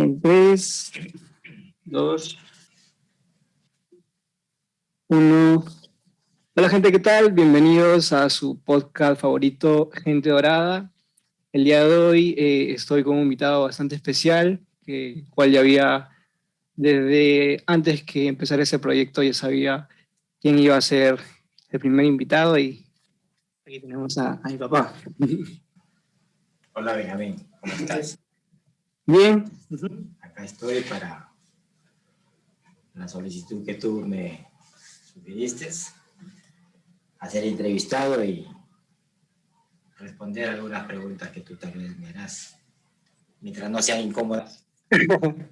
En 3, 2, 1. Hola gente, ¿qué tal? Bienvenidos a su podcast favorito, Gente Dorada. El día de hoy eh, estoy con un invitado bastante especial, que cual ya había, desde antes que empezara ese proyecto, ya sabía quién iba a ser el primer invitado y aquí tenemos a, a mi papá. Hola Benjamín, ¿cómo estás? Bien, Acá estoy para la solicitud que tú me sugiriste, a ser entrevistado y responder algunas preguntas que tú tal vez me harás, mientras no sean incómodas.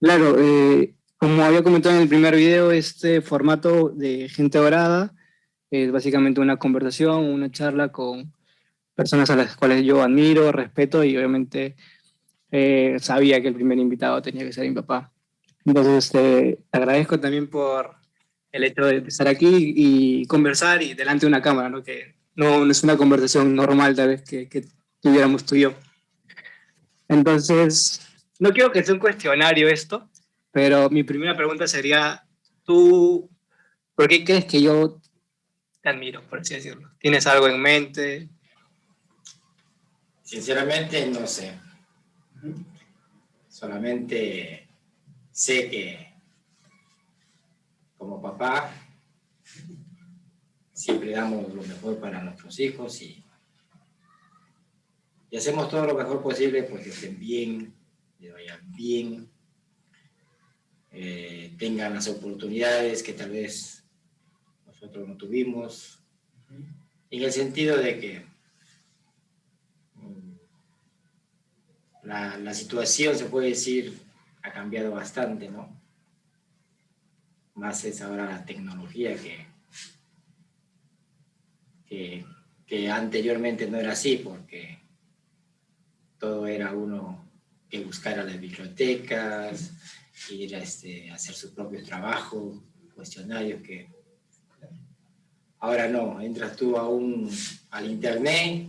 Claro, eh, como había comentado en el primer video, este formato de Gente Dorada es básicamente una conversación, una charla con personas a las cuales yo admiro, respeto y obviamente eh, sabía que el primer invitado tenía que ser mi papá. Entonces, este, te agradezco también por el hecho de estar aquí y conversar y delante de una cámara, ¿no? que no, es una conversación normal tal vez que, que tuviéramos tú y yo. Entonces, no quiero que sea un cuestionario esto, pero mi primera pregunta sería, ¿tú por qué crees que yo te admiro, por así decirlo? ¿Tienes algo en mente? Sinceramente no sé. Solamente sé que como papá siempre damos lo mejor para nuestros hijos y, y hacemos todo lo mejor posible porque estén bien, les vayan bien, eh, tengan las oportunidades que tal vez nosotros no tuvimos, en el sentido de que la, la situación, se puede decir, ha cambiado bastante, ¿no? Más es ahora la tecnología que, que, anteriormente no era así, porque todo era uno que buscara las bibliotecas, ir este, a hacer su propio trabajo, cuestionarios que ahora no, entras tú a un, al internet,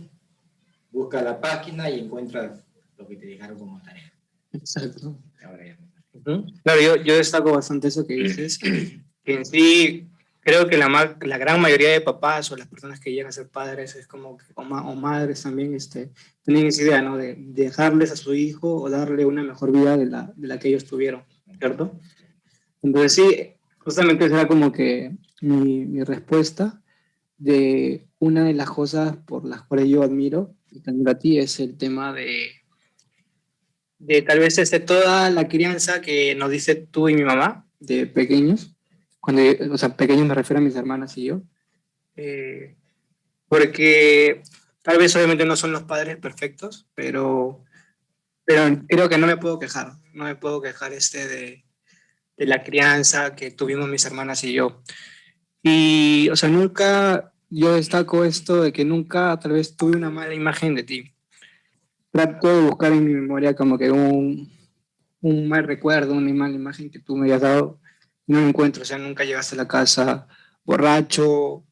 buscas la página y encuentras lo que te dejaron como tarea. Exacto. Ahora ya. Claro, yo, yo destaco bastante eso que dices, que en sí creo que la, la gran mayoría de papás o las personas que llegan a ser padres es como que, o, ma- o madres también este, tienen esa idea, ¿no? De dejarles a su hijo o darle una mejor vida de la, de la que ellos tuvieron, ¿cierto? Entonces sí, justamente esa era como que mi, mi respuesta de una de las cosas por las cuales yo admiro y admiro a ti es el tema de de tal vez este, toda la crianza que nos dice tú y mi mamá de pequeños, cuando, o sea, pequeños me refiero a mis hermanas y yo, eh, porque tal vez obviamente no son los padres perfectos, pero, pero creo que no me puedo quejar, no me puedo quejar este de, de la crianza que tuvimos mis hermanas y yo. Y, o sea, nunca, yo destaco esto de que nunca tal vez tuve una mala imagen de ti trato de buscar en mi memoria como que un, un mal recuerdo, una mala imagen que tú me hayas dado. No lo encuentro, o sea, nunca llegaste a la casa borracho,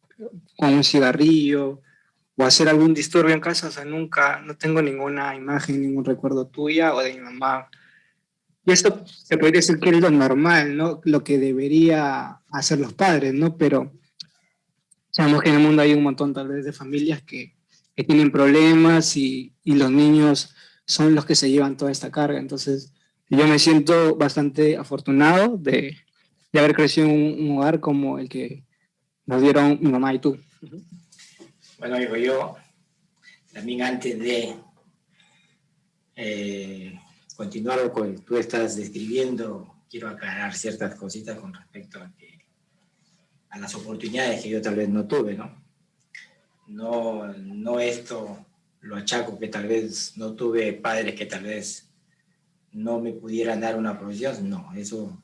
con un cigarrillo, o hacer algún disturbio en casa, o sea, nunca, no tengo ninguna imagen, ningún recuerdo tuya o de mi mamá. Y esto se podría decir que es lo normal, ¿no? Lo que debería hacer los padres, ¿no? Pero sabemos que en el mundo hay un montón tal vez de familias que, que tienen problemas y, y los niños son los que se llevan toda esta carga. Entonces, yo me siento bastante afortunado de, de haber crecido en un, un hogar como el que nos dieron mi mamá y tú. Bueno, hijo, yo también antes de eh, continuar con lo que tú estás describiendo, quiero aclarar ciertas cositas con respecto a, que, a las oportunidades que yo tal vez no tuve, ¿no? No, no esto lo achaco que tal vez no tuve padres que tal vez no me pudieran dar una profesión, no, eso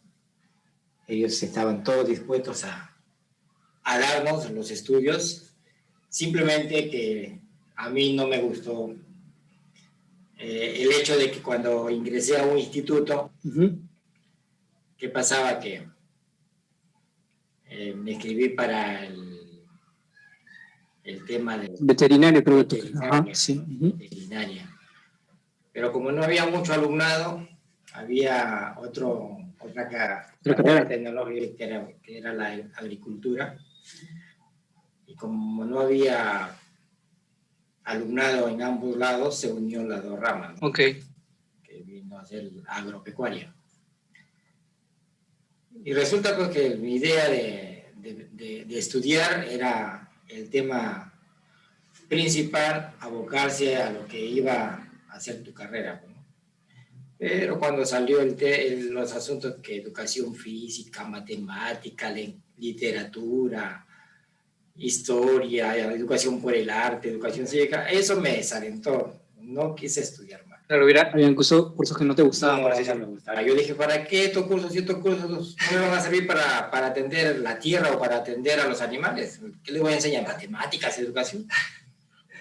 ellos estaban todos dispuestos a, a darnos los estudios, simplemente que a mí no me gustó eh, el hecho de que cuando ingresé a un instituto, Ujú. ¿qué pasaba? Que eh, me escribí para el, el tema de Veterinario, creo que. Veterinaria. Ajá, sí. veterinaria. Pero como no había mucho alumnado, había otro, otra, carrera tecnológica que era, que era la agricultura. Y como no había alumnado en ambos lados, se unió las dos ramas. Ok. Que vino a ser agropecuaria. Y resulta pues que mi idea de, de, de, estudiar era el tema principal, abocarse a lo que iba a hacer tu carrera. Pero cuando salió el los asuntos que educación física, matemática, literatura, historia, educación por el arte, educación cívica, eso me desalentó. No quise estudiar. Claro, hubiera, habían cursos, cursos que no te gustaban. No, me gustaba. Yo dije, ¿para qué estos cursos y estos cursos no me van a servir para, para atender la tierra o para atender a los animales? ¿Qué les voy a enseñar? ¿Matemáticas, educación?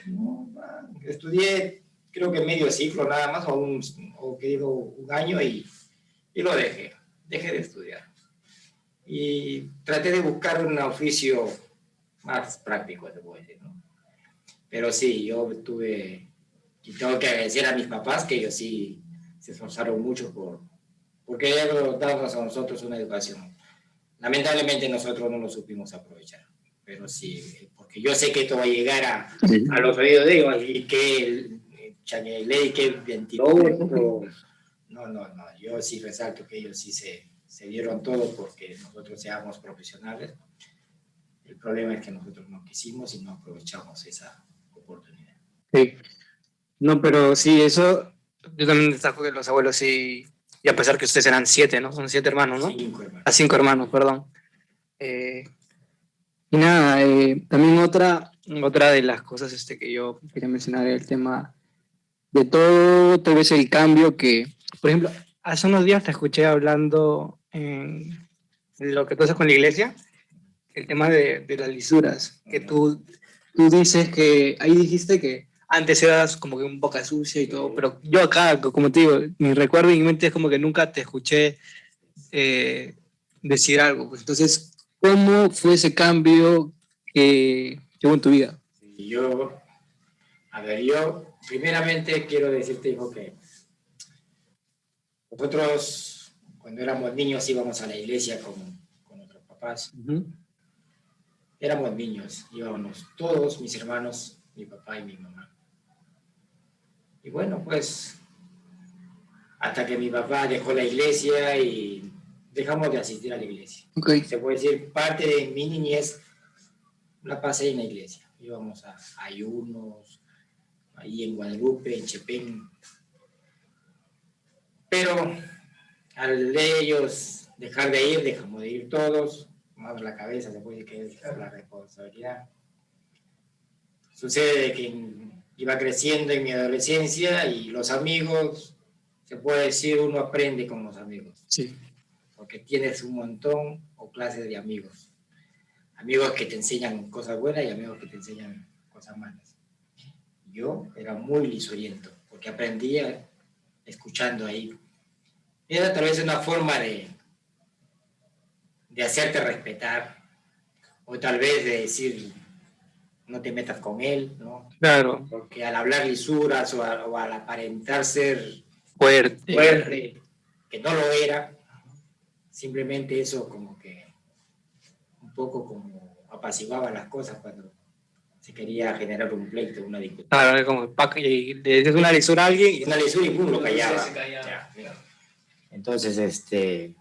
No, estudié creo que medio ciclo nada más, o, un, o que digo un año y, y lo dejé, dejé de estudiar. Y traté de buscar un oficio más práctico, te puedo decir, ¿no? Pero sí, yo tuve, y tengo que agradecer a mis papás que ellos sí se esforzaron mucho por, porque ellos darnos a nosotros una educación. Lamentablemente nosotros no lo supimos aprovechar, pero sí, porque yo sé que esto va a llegar a, a los oídos de ellos y que ley que 22. No, no, no, yo sí resalto que ellos sí se, se dieron todo porque nosotros seamos profesionales el problema es que nosotros no quisimos y no aprovechamos esa oportunidad. Sí. No, pero sí, eso, yo también destaco que los abuelos sí, y a pesar que ustedes eran siete, ¿no? Son siete hermanos, ¿no? Cinco hermanos. A cinco hermanos, perdón. Eh, y nada, eh, también otra, otra de las cosas este, que yo quería mencionar el tema de todo, tal vez el cambio que, por ejemplo, hace unos días te escuché hablando en lo que tú haces con la iglesia, el tema de, de las lisuras, que tú, tú dices que, ahí dijiste que antes eras como que un boca sucia y todo, pero yo acá, como te digo, mi recuerdo en mi mente es como que nunca te escuché eh, decir algo. Pues. Entonces, ¿cómo fue ese cambio que, hubo en tu vida? Yo, a ver, yo primeramente quiero decirte, hijo, que nosotros cuando éramos niños íbamos a la iglesia con, con nuestros papás éramos niños, íbamos todos mis hermanos, mi papá y mi mamá. Y bueno, pues hasta que mi papá dejó la iglesia y dejamos de asistir a la iglesia. Se puede decir, parte de mi niñez la pasé en la iglesia. Íbamos a, ayunos, ahí en Guadalupe, en Chepén. Pero al de ellos dejar de ir, dejamos de ir todos, más la cabeza, se puede que es la responsabilidad. Sucede que iba creciendo en mi adolescencia y los amigos, se puede decir, uno aprende con los amigos. Sí. Porque tienes un montón o clases de amigos. Amigos que te enseñan cosas buenas y amigos que te enseñan cosas malas. Yo era muy lisuriento, porque aprendía escuchando ahí. Era tal vez una forma de, de hacerte respetar, o tal vez de decir, no te metas con él, ¿no? Claro. Porque al hablar lisuras o, al aparentar ser fuerte. fuerte, que no lo era, simplemente eso como que un poco como apaciguaba las cosas cuando se quería generar un pleito, una discusión. Claro, como le dices una lisura a alguien y una lisura y pum, lo callaba. Entonces, este,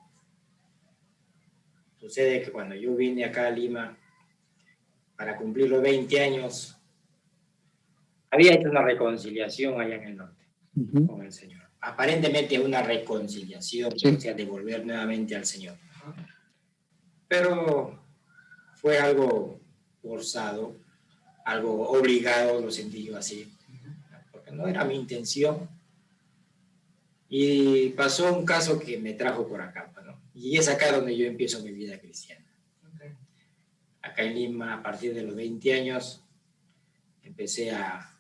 Sucede que cuando yo vine acá a Lima para cumplir los 20 años, había hecho una reconciliación allá en el norte con el Señor. Aparentemente una reconciliación, o sea, devolver nuevamente al Señor. Pero fue algo forzado, algo obligado, lo sentí yo así, porque no era mi intención. Y pasó un caso que me trajo por acá. Y es acá donde yo empiezo mi vida cristiana. Acá en Lima, a partir de los 20 años, empecé a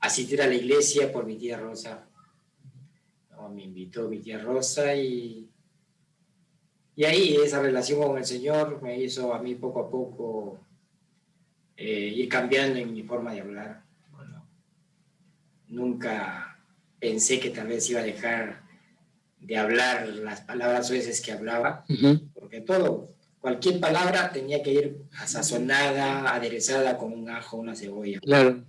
asistir a la iglesia por mi tía Rosa. me invitó mi tía Rosa y, y ahí esa relación con el Señor me hizo a mí poco a poco eh, ir cambiando en mi forma de hablar. Bueno, nunca pensé que tal vez iba a dejar de hablar las palabras veces que hablaba, porque todo, cualquier palabra tenía que ir sazonada, aderezada con un ajo, una cebolla. Claro.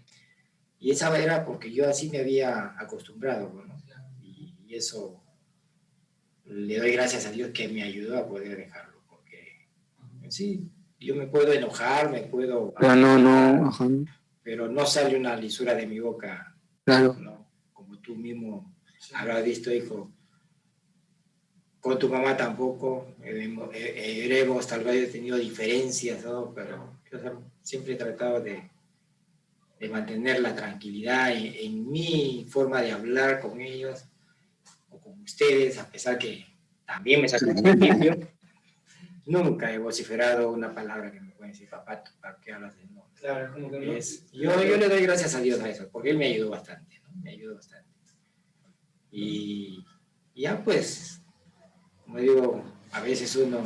Y esa era porque yo así me había acostumbrado, ¿no? Y, y eso le doy gracias a Dios que me ayudó a poder dejarlo, porque sí, yo me puedo enojar, me puedo... Pero no, no, Pero no sale una lisura de mi boca. Claro. ¿no? Como tú mismo habrás visto, hijo. Con tu mamá tampoco. Hemos tal vez tenido diferencias, ¿no? pero yo siempre he tratado de, de mantener la tranquilidad en, en, mi forma de hablar con ellos o con ustedes, a pesar que también me sacan principio. Nunca he vociferado una palabra que me pueden decir, papá, ¿para qué hablas de no? Claro, como que no. Es, yo, yo le doy gracias a Dios a eso, porque Él me ayudó bastante, ¿no? Me ayudó bastante. Y ya pues, como digo, a veces uno,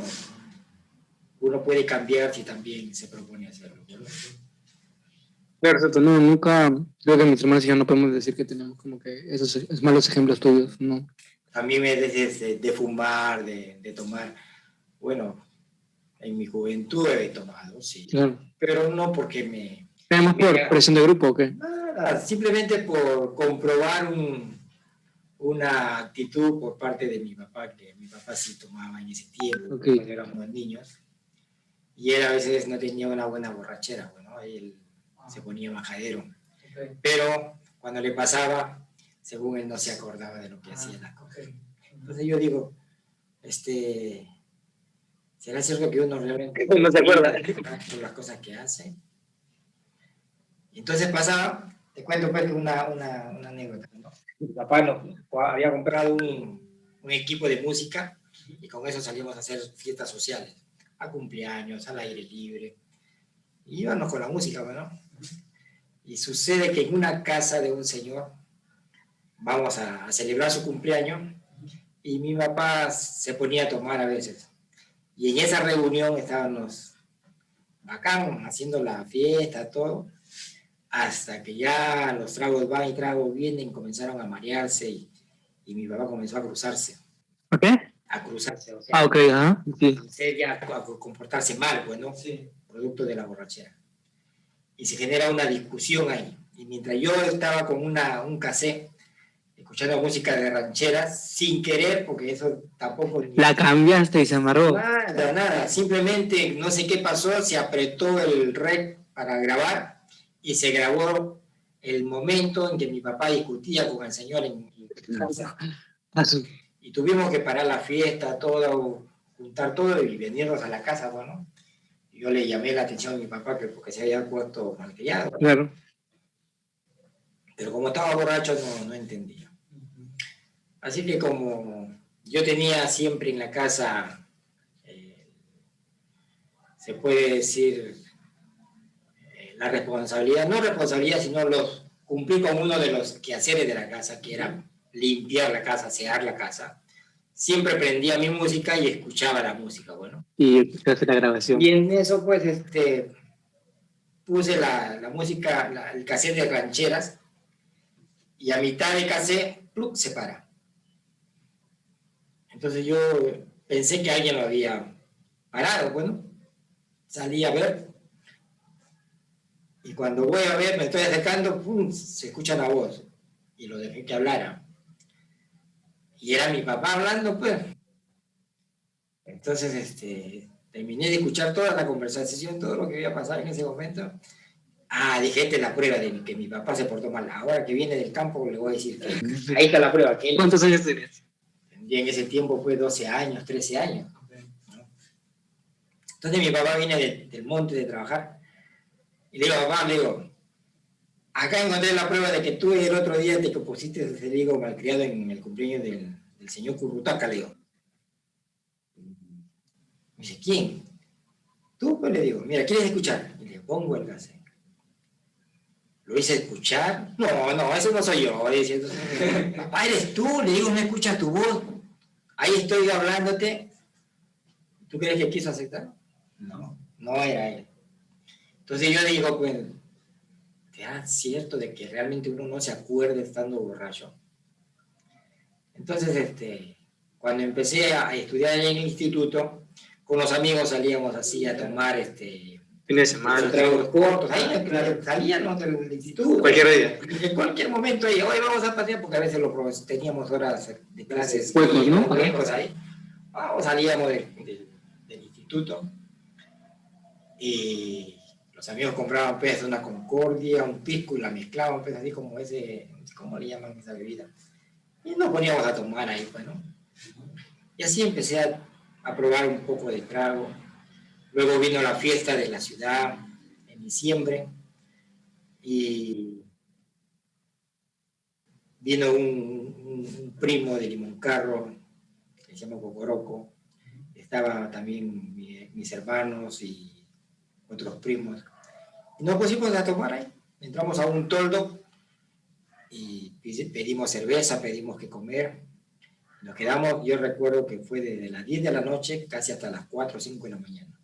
uno puede cambiar si también se propone hacerlo. Claro, exacto. No, nunca, creo que mis hermanos y yo no podemos decir que tenemos como que esos malos ejemplos tuyos, ¿no? A mí me dices de, de, fumar, de, de tomar, bueno, en mi juventud he tomado, sí. Claro. Pero no porque me... ¿Tenemos por presión de grupo o qué? Nada, simplemente por comprobar un, una actitud por parte de mi papá, que mi papá sí tomaba en ese tiempo, okay. cuando éramos niños. Y él a veces no tenía una buena borrachera, bueno, él se ponía majadero. Okay. Pero cuando le pasaba, según él no se acordaba de lo que Ah, hacía la cosa. okay. Entonces yo digo, este, ¿será cierto que uno realmente No se acuerda. por las cosas que hace? Y entonces pasaba, te cuento pues una, una, una anécdota, ¿no? Mi papá nos, había comprado un, un equipo de música y con eso salíamos a hacer fiestas sociales, a cumpleaños, al aire libre. Y íbamos con la música, bueno. Y sucede que en una casa de un señor vamos a, a celebrar su cumpleaños y mi papá se ponía a tomar a veces. Y en esa reunión estábamos bacán, haciendo la fiesta, todo, hasta que ya los tragos van y tragos vienen, comenzaron a marearse y, y mi papá comenzó a cruzarse. ¿Ok? A cruzarse, o sea, Ah, ok, ajá. Sí. ya a comportarse mal, pues, ¿no? Sí. producto de la borrachera. Y se genera una discusión ahí. Y mientras yo estaba con una, un cassette, escuchando música de rancheras, sin querer, porque eso tampoco... La cambiaste y se amarró. Nada, nada. Simplemente no sé qué pasó, se apretó el rec para grabar y se grabó el momento en que mi papá discutía con el señor en, casa. Ah. Y tuvimos que parar la fiesta, todo, juntar todo y venirnos a la casa, bueno. Yo le llamé la atención a mi papá que porque se había puesto malcriado. Claro. Pero como estaba borracho no, no entendía. Así que como yo tenía siempre en la casa, eh, se puede decir, la responsabilidad, no responsabilidad, sino los cumplí con uno de los quehaceres de la casa, que era limpiar la casa, asear la casa. Siempre prendía mi música y escuchaba la música, bueno. Y escuchaste la grabación. Y en eso, pues, este, puse la, la música, la- el cassette de rancheras, y a mitad de cassette, ¡plup! se para. Entonces yo pensé que alguien lo había parado, bueno, salí a ver, y cuando voy a ver, me estoy acercando, ¡pum! se escucha la voz, y lo dejé que hablara. Y era mi papá hablando, pues. Entonces, este, terminé de escuchar toda la conversación, todo lo que había pasado en ese momento. Ah, dije, esta es la prueba de que mi papá se portó mal. Ahora que viene del campo, le voy a decir que ahí está la prueba. Que él ¿Cuántos años tenías? tendría en ese tiempo fue 12 años, 13 años. ¿no? Entonces mi papá viene de- del monte de trabajar y le digo, papá, le digo, acá encontré la prueba de que tú el otro día te pusiste, te digo, malcriado en el cumpleaños del, señor Currutaca, le digo. Me dice, ¿quién? Tú, pues le digo, mira, ¿quieres escuchar? Y le pongo el cassette. ¿Lo hice escuchar? No, no, eso no soy yo. Papá, eres tú, le digo, no escuchas tu voz. Ahí estoy hablándote. ¿Tú crees que quiso aceptar? No, no era él. Entonces yo digo, pues, ¿será cierto de que realmente uno no se acuerde estando borracho? Entonces, este, cuando empecé a estudiar en el instituto, con los amigos salíamos así a tomar este, Fin de semana. tragos cortos, ahí salíamos del instituto. Cualquier día. En cualquier momento, ahí, hoy vamos a pasear, porque a veces lo, pro- teníamos horas de clases. Huecos, ¿no? Huecos ahí. Vamos, salíamos de- de- del instituto y los amigos compraban pues una concordia, un pisco y la mezclaban pues así como ese, ¿cómo le llaman esa bebida? Y nos poníamos a tomar ahí, pues, ¿no? Y así empecé a, a probar un poco de trago. Luego vino la fiesta de la ciudad en diciembre y vino un, un- un primo de Limoncarro que se llama Cocoroco. Estaba también mi- mis hermanos y otros primos. Nos pusimos a tomar ahí. Entramos a un toldo y pedimos cerveza, pedimos que comer. Nos quedamos, yo recuerdo que fue desde las 10 de la noche casi hasta las 4 o 5 de la mañana.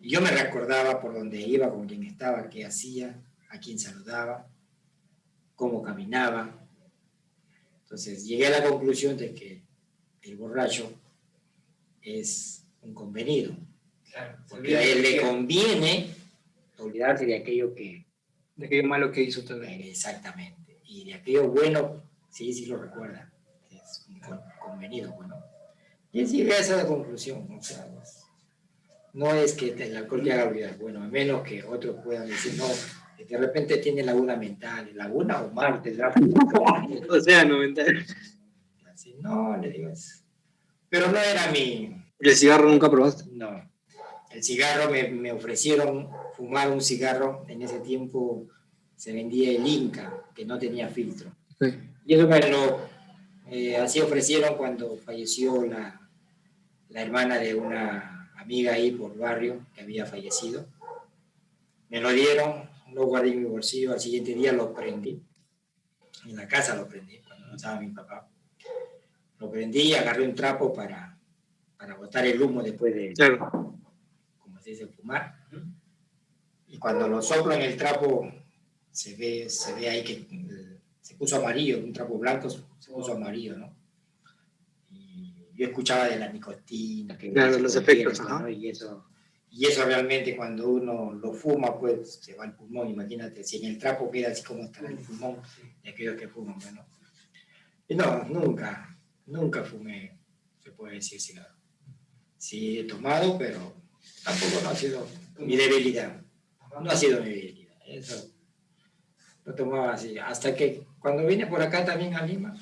Yo me recordaba por dónde iba, con quién estaba, qué hacía, a quién saludaba, cómo caminaba. Entonces llegué a la conclusión de que el borracho es un convenido, porque a él le conviene olvidarse de aquello que De aquello malo que hizo también. Exactamente. Y de aquello bueno, sí, sí lo recuerda. Es un con- convenido, bueno. Y él llegué a esa conclusión. O sea, pues, no es que el alcohol te haga olvidar, bueno, a menos que otros puedan decir, no, que de repente tiene laguna mental, laguna o mar tendrá. O sea, 90. Así, no, le digo eso. Pero no era mi, ¿Y el cigarro nunca probaste? no. El cigarro me, me ofrecieron fumar un cigarro. En ese tiempo se vendía el Inca, que no tenía filtro. Y eso me lo eh, así ofrecieron cuando falleció la, la hermana de una amiga ahí por barrio que había fallecido. Me lo dieron, lo guardé en mi bolsillo, al siguiente día lo prendí. En la casa lo prendí, cuando no estaba mi papá. Lo prendí y agarré un trapo para, para botar el humo después de, Claro. Se dice, fumar. Y cuando lo soplo en el trapo, se ve, se ve ahí que eh, se puso amarillo, un trapo blanco se puso amarillo, ¿no? Y yo escuchaba de la nicotina, que Claro, los efectos, ajá. ¿no? Y eso, y eso realmente cuando uno lo fuma, pues se va al pulmón, imagínate, si en el trapo queda así como está el pulmón de aquellos que fuman, bueno. Y no, nunca, nunca fumé, se puede decir cigarro. Sí he tomado, pero tampoco no ha sido mi debilidad. No ha sido mi debilidad. Eso lo tomaba así. Hasta que cuando vine por acá también a Lima,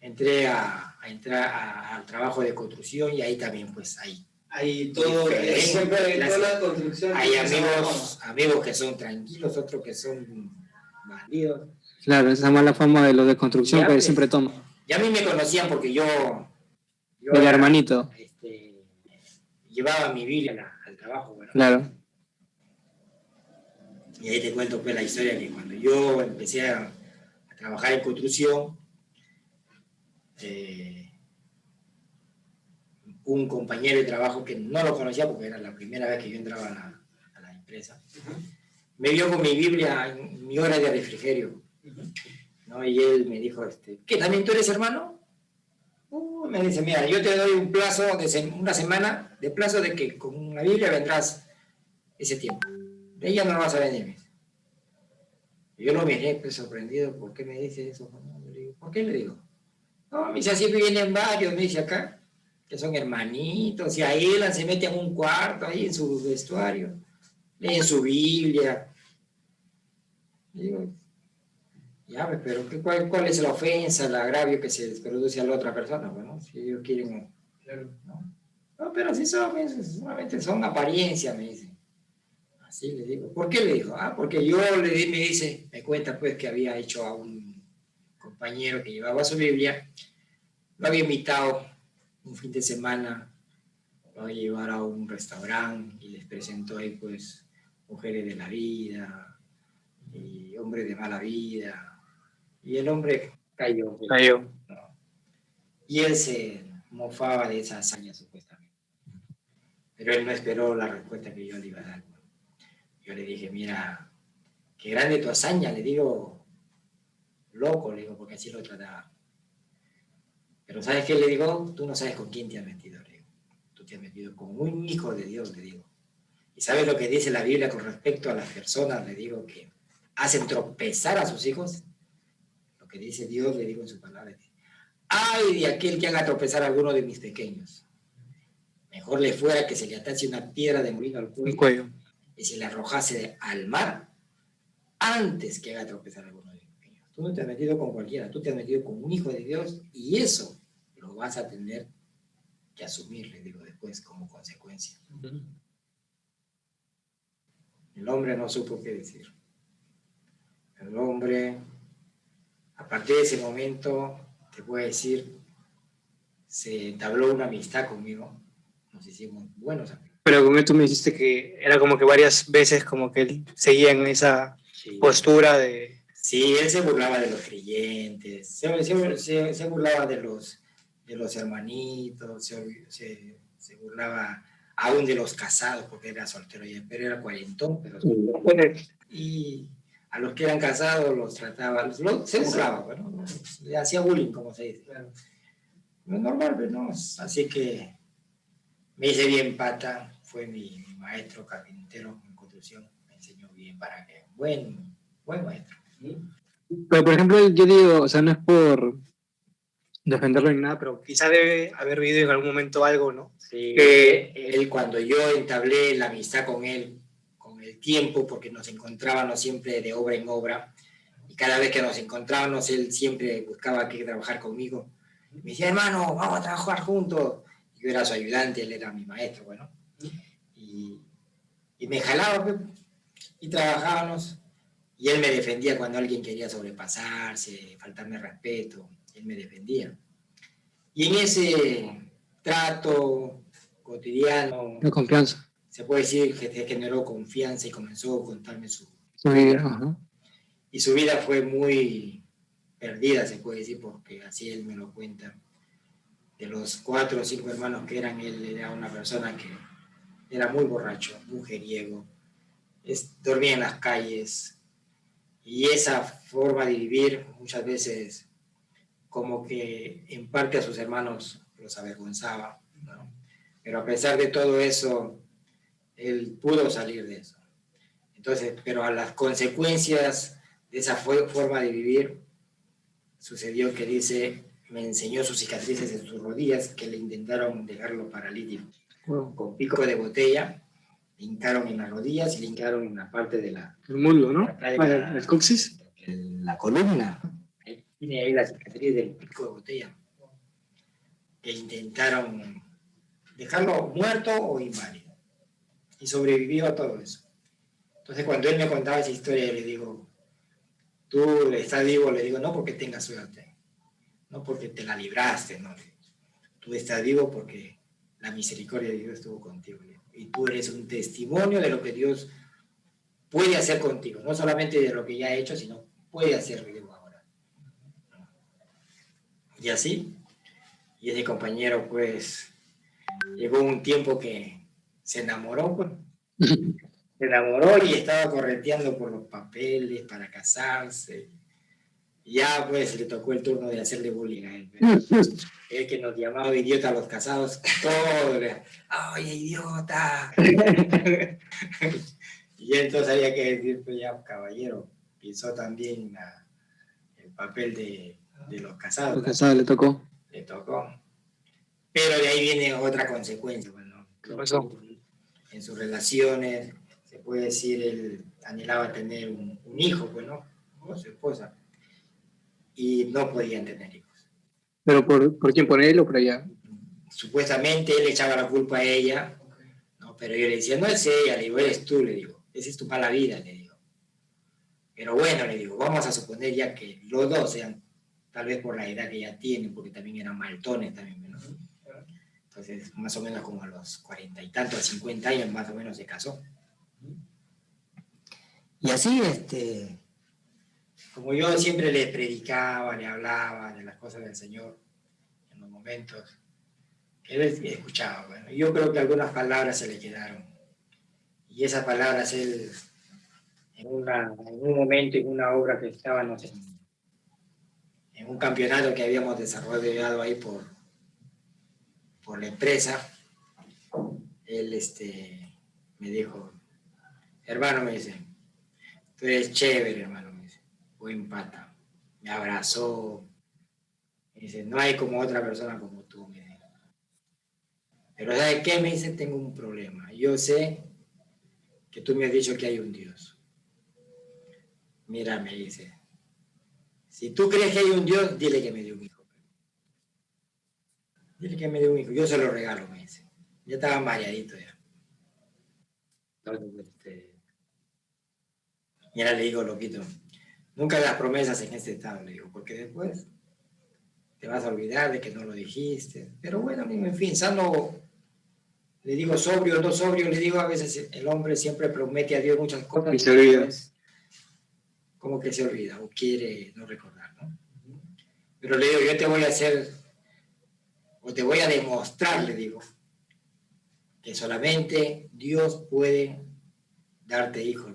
entré a, a entrar a- al trabajo de construcción y ahí también, pues, ahí. Ahí todo, siempre Las- toda la construcción. Hay amigos, amigos que son tranquilos, otros que son bandidos. Claro, esa mala fama de los de construcción Ya, que pues. siempre toma. Y a mí me conocían porque yo, yo El era, hermanito. Llevaba mi Biblia al- al trabajo. bueno. Claro. Y ahí te cuento pues la historia que cuando yo empecé a, a trabajar en construcción, eh, un compañero de trabajo que no lo conocía porque era la primera vez que yo entraba a la, a la empresa, me vio con mi Biblia en mi hora de refrigerio. ¿no? Y él me dijo, este, ¿qué? ¿También tú eres hermano? Uh, me dice, mira, yo te doy un plazo de una semana de plazo de que con una Biblia vendrás ese tiempo. De ella no lo vas a venir. yo lo miré pues, sorprendido, ¿por qué me dice eso? Le digo, ¿Por qué le digo? No, me dice, así vienen varios, me dice acá, que son hermanitos, y ahí se mete en un cuarto, ahí en su vestuario, leen su Biblia. Y digo, ya, pues, pero ¿qué- cuál, ¿cuál es la ofensa, el agravio que se les produce a la otra persona? Bueno, si ellos quieren... ¿no? No, pero si son, dice, solamente son apariencias, me dice. Así le digo. ¿Por qué le digo? Ah, porque yo le di, me dice, me cuenta pues que había hecho a un compañero que llevaba su Biblia, lo había invitado un fin de semana, lo iba a llevar a un restaurante y les presentó ahí pues mujeres de la vida y hombres de mala vida. Y el hombre cayó. pues, Cayó. ¿no? Y él se mofaba de esa hazaña supuestamente. Pero él no esperó la respuesta que yo le iba a dar. Yo le dije, mira, qué grande tu hazaña, le digo, loco, le digo, porque así lo trataba. Pero ¿sabes qué le digo? Tú no sabes con quién te has metido, le digo. Tú te has metido con un hijo de Dios, le digo. ¿Y sabes lo que dice la Biblia con respecto a las personas, le digo, que hacen tropezar a sus hijos? Que dice Dios, le digo en su palabra. Ay de aquel que haga tropezar a alguno de mis pequeños. Mejor le fuera que se le atase una piedra de molino al cuello, y se le arrojase al mar antes que haga tropezar a alguno de mis pequeños. Tú no te has metido con cualquiera, tú te has metido con un hijo de Dios y eso lo vas a tener que asumir, le digo después, como consecuencia. El hombre no supo qué decir. El hombre, a partir de ese momento, te puedo decir, se entabló una amistad conmigo. Nos hicimos buenos amigos. Pero con tú me dijiste que era como que varias veces como que él seguía en esa postura de... Sí, él se burlaba de los creyentes, se, se, se burlaba de los, de los hermanitos, se, se, burlaba aún de los casados, porque era soltero y pero era cuarentón, pero y a los que eran casados los trataba, se burlaba, bueno, le hacía bullying, como se dice. No es normal, pero no, así que me hice bien pata, fue mi, maestro carpintero en construcción, me enseñó bien para que, buen, buen maestro. Pero por ejemplo, yo digo, o sea, no es por defenderlo ni nada, pero quizá debe haber vivido en algún momento algo, ¿no? Sí, que él cuando yo entablé la amistad con él, el tiempo, porque nos encontrábamos siempre de obra en obra, y cada vez que nos encontrábamos, él siempre buscaba que trabajar conmigo. Me decía, hermano, vamos a trabajar juntos. Yo era su ayudante, él era mi maestro, bueno. Y, y me jalaba, pues, y trabajábamos. Y él me defendía cuando alguien quería sobrepasarse, faltarme respeto él me defendía. Y en ese trato cotidiano... De confianza. Se puede decir que generó confianza y comenzó a contarme su, vida. Y su vida fue muy perdida, se puede decir, porque así él me lo cuenta. De los cuatro o cinco hermanos que eran, él era una persona que era muy borracho, mujeriego, es, dormía en las calles. Y esa forma de vivir muchas veces como que en parte a sus hermanos los avergonzaba, pero a pesar de todo eso, él pudo salir de eso. Entonces, pero a las consecuencias de esa forma de vivir, sucedió que dice, me enseñó sus cicatrices en sus rodillas, que le intentaron dejarlo paralítico. Con pico de botella, le hincaron en las rodillas y le hincaron en la parte de la... El muslo, ¿no? el coxis. La columna tiene ahí la cicatriz del pico de botella, que intentaron dejarlo muerto o inválido. Y sobrevivió a todo eso. Entonces cuando él me contaba esa historia, le digo, tú estás vivo, le digo, no porque tengas suerte, no porque te la libraste, no. Tú estás vivo porque la misericordia de Dios estuvo contigo. Y tú eres un testimonio de lo que Dios puede hacer contigo, no solamente de lo que ya ha hecho, sino puede hacer y así. Y ese compañero, pues, llegó un tiempo que se enamoró, pues. Se enamoró y estaba correteando por los papeles para casarse. Ya, pues, le tocó el turno de hacerle bullying a él. El que nos llamaba idiota a los casados, todo. ¡Ay, idiota! y entonces había que decir, pues ya, caballero, pisó también el papel de de los casados. Los casados le tocó. Le tocó. Pero de ahí viene otra consecuencia. Bueno, ¿Qué pasó? En sus relaciones, se puede decir, él anhelaba tener un, hijo, bueno, con su esposa. Y no podían tener hijos. ¿Pero por, por quién? ¿Por él o por ella? Supuestamente él echaba la culpa a ella, ¿no? pero yo le decía, no es ella, le digo, eres tú, le digo, esa es tu mala vida, le digo. Pero bueno, le digo, vamos a suponer ya que los dos sean tal vez por la edad que ya tienen, porque también eran maltones también, Entonces, más o menos como a los cuarenta y tantos, cincuenta años más o menos se casó. Y así, este, como yo siempre le predicaba, le hablaba de las cosas del Señor, en los momentos él escuchaba, bueno, yo creo que algunas palabras se le quedaron. Y esas palabras él, en, una, en un momento, en una obra que estábamos en en un campeonato que habíamos desarrollado ahí por, por la empresa, él este, me dijo, hermano, me dice, tú eres chévere, hermano, me dice, buen pata. Me abrazó, me dice, no hay como otra persona como tú, me dice. Pero ¿sabes qué? Me dice, tengo un problema. Yo sé que tú me has dicho que hay un Dios. Mira, me dice, si tú crees que hay un Dios, dile que me dio un. Dile que me dio un hijo. Yo se lo regalo, me dice. Ya estaba mareadito ya. Este, y ahora le digo, loquito, nunca hagas promesas en este estado, le digo, porque después te vas a olvidar de que no lo dijiste. Pero bueno, en fin, sano, le digo sobrio, no sobrio, le digo a veces el hombre siempre promete a Dios muchas cosas. Y se olvida. Como que se olvida o quiere no recordar, ¿no? Pero le digo, yo te voy a hacer, o te voy a demostrar, le digo, que solamente Dios puede darte hijos.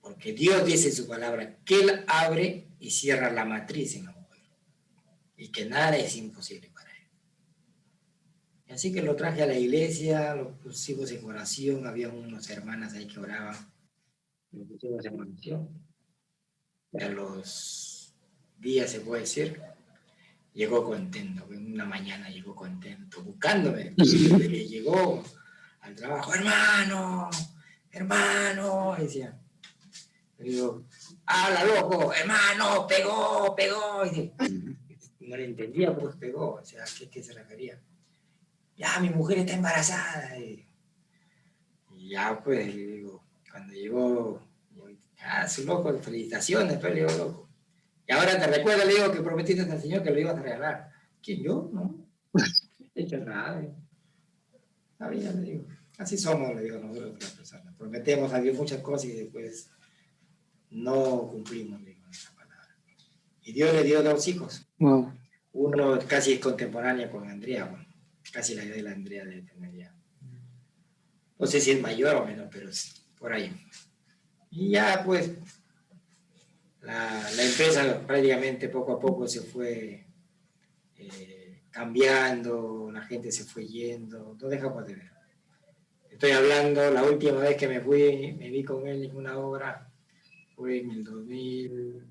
Porque Dios dice en su palabra que Él abre y cierra la matriz en la mujer. Y que nada es imposible para Él. Así que lo traje a la iglesia, lo pusimos en oración, había unas hermanas ahí que oraban. Lo pusimos en oración. A los días, se puede decir, llegó contento, en una mañana llegó contento, buscándome. Y llegó al trabajo, hermano, hermano, decía. Le digo, habla loco, hermano, pegó, pegó. Y no le entendía pues pegó, o sea, ¿qué, qué se refería? Ya, mi mujer está embarazada. Y, y ya, pues, digo, cuando llegó, ah, su loco, felicitaciones, pero le digo, loco. Y ahora te recuerdo, le digo, que prometiste al Señor que lo ibas a regalar. ¿Quién, yo? No. He hecho nada. Está bien, le digo. Así somos, le digo nosotros las personas. Prometemos a Dios muchas cosas y después no cumplimos, le digo, esa palabra. Y Dios le dio dos hijos. Wow. Uno casi es contemporáneo con Andrea, bueno, casi la edad de la Andrea de tener ya. No sé si es mayor o menor, pero por ahí. Y ya, pues, la, la empresa prácticamente poco a poco se fue eh, cambiando, la gente se fue yendo, no dejamos de ver. Estoy hablando, la última vez que me fui, me vi con él en una obra, fue en el 2000,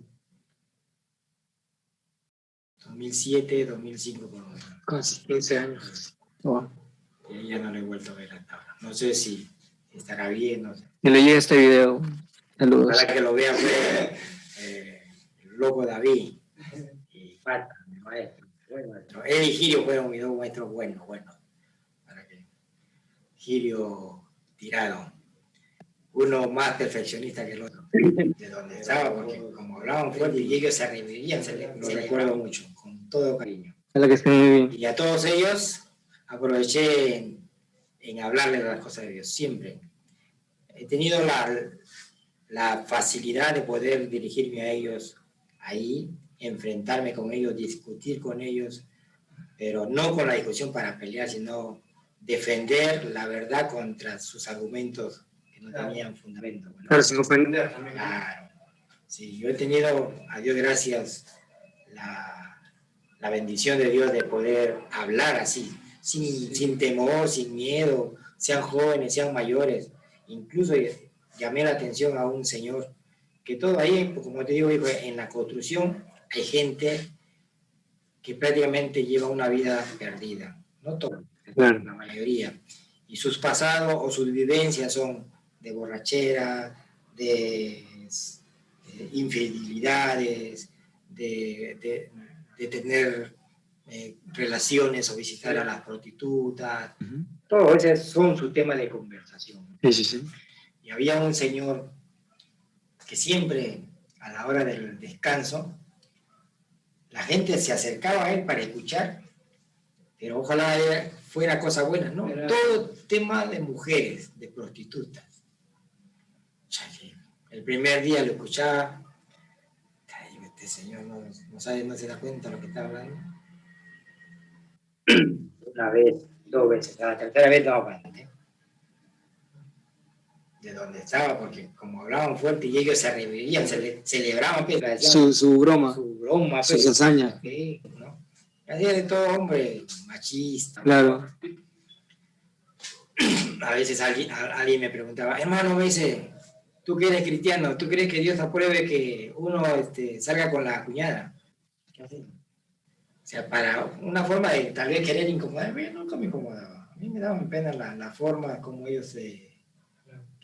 2007, 2005 por lo menos. Casi 15 años. Y ya no lo he vuelto a ver hasta ahora. No sé si estará bien, no sé. Y le llega este video. Saludos. Para que lo vean, fue eh, el loco David y Falta, mi maestro. buen maestro. Él y Girio fueron mis dos maestros buenos, buenos. Para que Girio tirado. Uno más perfeccionista que el otro. De donde estaba, porque como hablaban fuerte y ellos se reirían, se le- lo recuerdo mucho, con todo cariño. Ojalá que esté muy bien. Y a todos ellos aproveché en, en hablarles de las cosas de Dios, siempre. He tenido la, la facilidad de poder dirigirme a ellos ahí, enfrentarme con ellos, discutir con ellos, pero no con la discusión para pelear, sino defender la verdad contra sus argumentos que no tenían fundamento. ¿no? Pero sin ofender también. Claro. Sí, yo he tenido, a Dios gracias, la, la bendición de Dios de poder hablar así, sin, sin temor, sin miedo, sean jóvenes, sean mayores. Incluso llamé la atención a un señor que todo ahí, como te digo, en la construcción hay gente que prácticamente lleva una vida perdida, no todo, Claro. la mayoría. Y sus pasados o sus vivencias son de borrachera, de eh, infidelidades, de, de- de tener eh, relaciones o visitar a las prostitutas. Todo ese son su tema de conversación. Sí, sí, sí. Y había un señor que siempre a la hora del descanso, la gente se acercaba a él para escuchar, pero ojalá era- fuera cosa buena, ¿no? Era- Todo tema de mujeres, de prostitutas. El primer día lo escuchaba, "Ay, este señor no, no sabe, no se da cuenta lo que está hablando. Una vez, dos veces, a la tercera vez no aguanté. De donde estaba, porque como hablaban fuerte y ellos se reverían, se celebraban, pues, su, su broma, su broma, sus pues, hazañas. ¿no? Hacía de todo hombre machista. Claro. A veces alguien, alguien me preguntaba, hermano, me dice, tú que eres cristiano, ¿tú crees que Dios apruebe que uno este, salga con la cuñada? O sea, para una forma de tal vez querer incomodarme, yo nunca me incomodaba. A mí me daba pena la, la forma como ellos se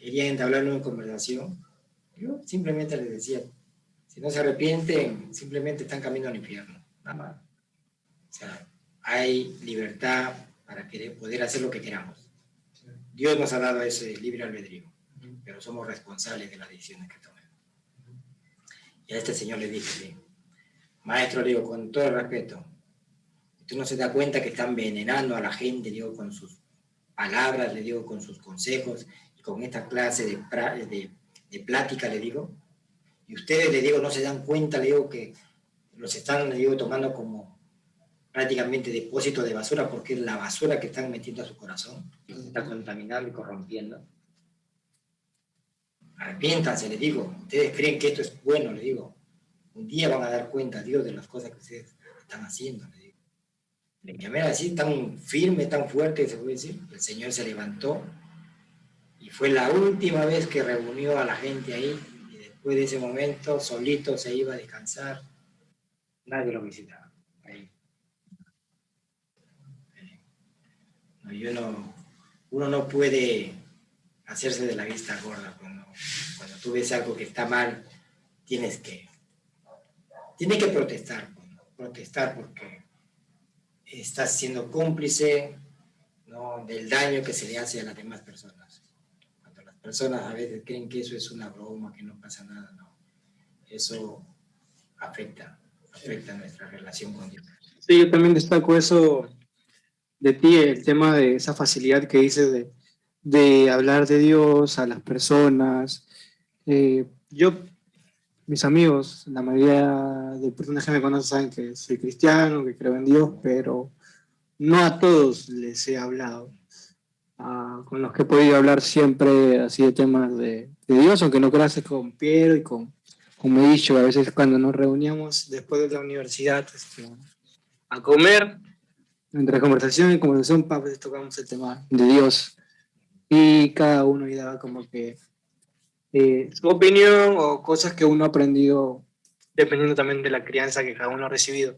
querían entablar una conversación. Yo simplemente les decía, si no se arrepienten, simplemente están camino al infierno. Nada más. O sea, hay libertad para querer, poder hacer lo que queramos. Dios nos ha dado ese libre albedrío, pero somos responsables de las decisiones que tomemos. Y a este señor le dije, maestro, le digo, con todo el respeto, usted no se da cuenta que están envenenando a la gente, digo, con sus palabras, le digo, con sus consejos con esta clase de, de, de plática, le digo. Y ustedes, le digo, no se dan cuenta, le digo, que los están, le digo, tomando como prácticamente depósito de basura porque es la basura que están metiendo a su corazón, está contaminando y corrompiendo. Arrepiéntanse, le digo. Ustedes creen que esto es bueno, le digo. Un día van a dar cuenta, Dios, de las cosas que ustedes están haciendo, le digo. Le llamé así, tan firme, tan fuerte, se puede decir. El Señor se levantó fue la última vez que reunió a la gente ahí. Y después de ese momento, solito se iba a descansar. Nadie lo visitaba. Yo no, uno no puede hacerse de la vista gorda cuando, tú ves algo que está mal, tienes que, tienes que protestar, protestar porque estás siendo cómplice ¿no? del daño que se le hace a las demás personas. Personas a veces creen que eso es una broma, que no pasa nada, no. Eso afecta, afecta nuestra relación con Dios. Sí, yo también destaco eso de ti el tema de esa facilidad que dices de, de hablar de Dios a las personas. Eh, yo, mis amigos, la mayoría de personas que me conocen saben que soy cristiano, que creo en Dios, pero no a todos les he hablado. Ah, con los que he podido hablar siempre así de temas de, de Dios, aunque no creas con Piero y con, como he dicho, a veces cuando nos reuníamos después de la universidad este, a comer, entre conversación y conversación, pa, pues tocamos el tema de Dios. Y cada uno y daba como que eh, su opinión o cosas que uno ha aprendido dependiendo también de la crianza que cada uno ha recibido.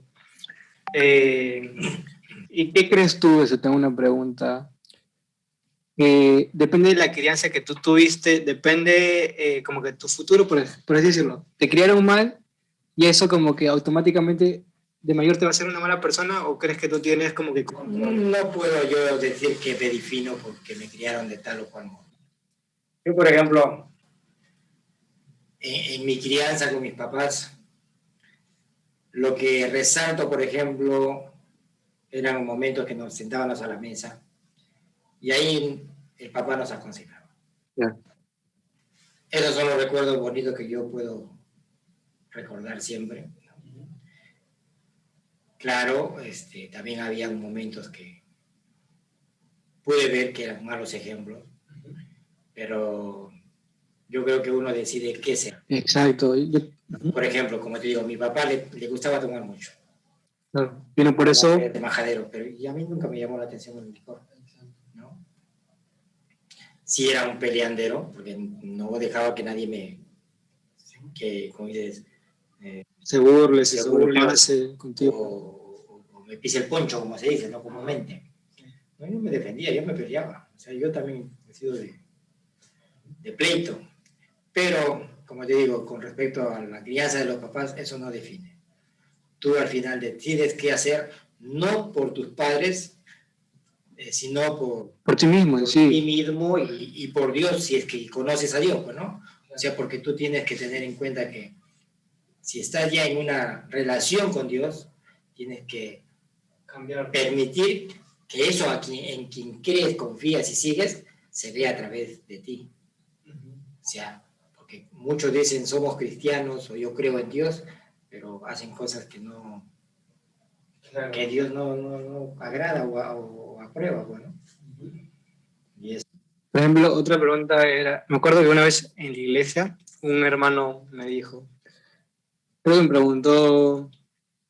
Eh, ¿Y qué crees tú? Eso tengo una pregunta. Eh, depende de la crianza que tú tuviste, depende como que tu futuro, por, por así decirlo. Te criaron mal y eso como que automáticamente de mayor te va a ser una mala persona o crees que tú tienes como que... No puedo yo decir que me defino porque me criaron de tal o cual modo. Yo, por ejemplo, en, mi crianza con mis papás, lo que resalto, por ejemplo, eran momentos que nos sentábamos a la mesa y ahí el papá nos aconsejaba. Esos son los recuerdos bonitos que yo puedo recordar siempre. Claro, este, también había momentos que pude ver que eran malos ejemplos, pero yo creo que uno decide qué ser. Exacto. Por ejemplo, como te digo, a mi papá le, gustaba tomar mucho. Claro. Vino por eso. De majadero, pero a mí nunca me llamó la atención el licor. Sí era un peleandero, porque no dejaba que nadie me, que, como dices, eh, se burle, se, se contigo. O, me pise el poncho, como se dice, ¿no? Comúnmente. No, yo me defendía, yo me peleaba. O sea, yo también he sido de, de pleito. Pero, como te digo, con respecto a la crianza de los papás, eso no define. Tú al final decides qué hacer, no por tus padres, eh, sino por, por ti mismo, por sí. ti mismo y, y, por Dios, si es que conoces a Dios, ¿no? O sea, porque tú tienes que tener en cuenta que si estás ya en una relación con Dios, tienes que cambiar, permitir que eso a quien, en quien crees, confías y sigues, se vea a través de ti. O sea, porque muchos dicen somos cristianos o yo creo en Dios, pero hacen cosas que no, que Dios no, no, no agrada o, aprueba, bueno. Y Por ejemplo, otra pregunta era, me acuerdo que una vez en la iglesia un hermano me dijo, creo que me preguntó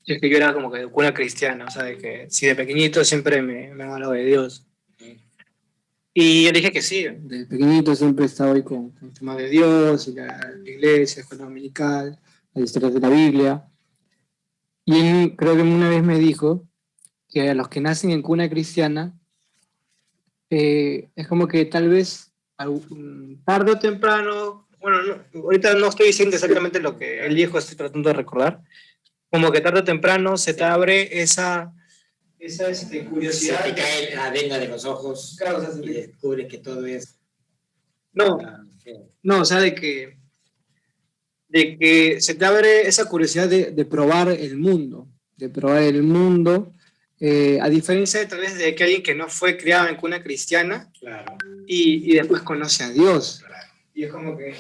es que yo era como que de cuna cristiana, o sea, de que si de pequeñito siempre me, me de Dios. Y yo dije que sí, de pequeñito siempre he estado ahí con, con el tema de Dios, y la, la iglesia, escuela dominical, las historias de la Biblia. Y él creo que una vez me dijo que a los que nacen en cuna cristiana, eh, es como que tal vez algún- tarde o temprano, bueno, no, ahorita no estoy diciendo exactamente lo que él dijo, estoy tratando de recordar, como que tarde o temprano se te abre esa, esa este, Se curiosidad. te cae la venda de los ojos Claro, o sea, se y descubres que todo es... No, no, o sea, de que, de que se te abre esa curiosidad de, de probar el mundo, de probar el mundo, eh, a diferencia de tal vez de que alguien que no fue criado en cuna cristiana Claro, y, y después conoce a Dios. claro. Y es como que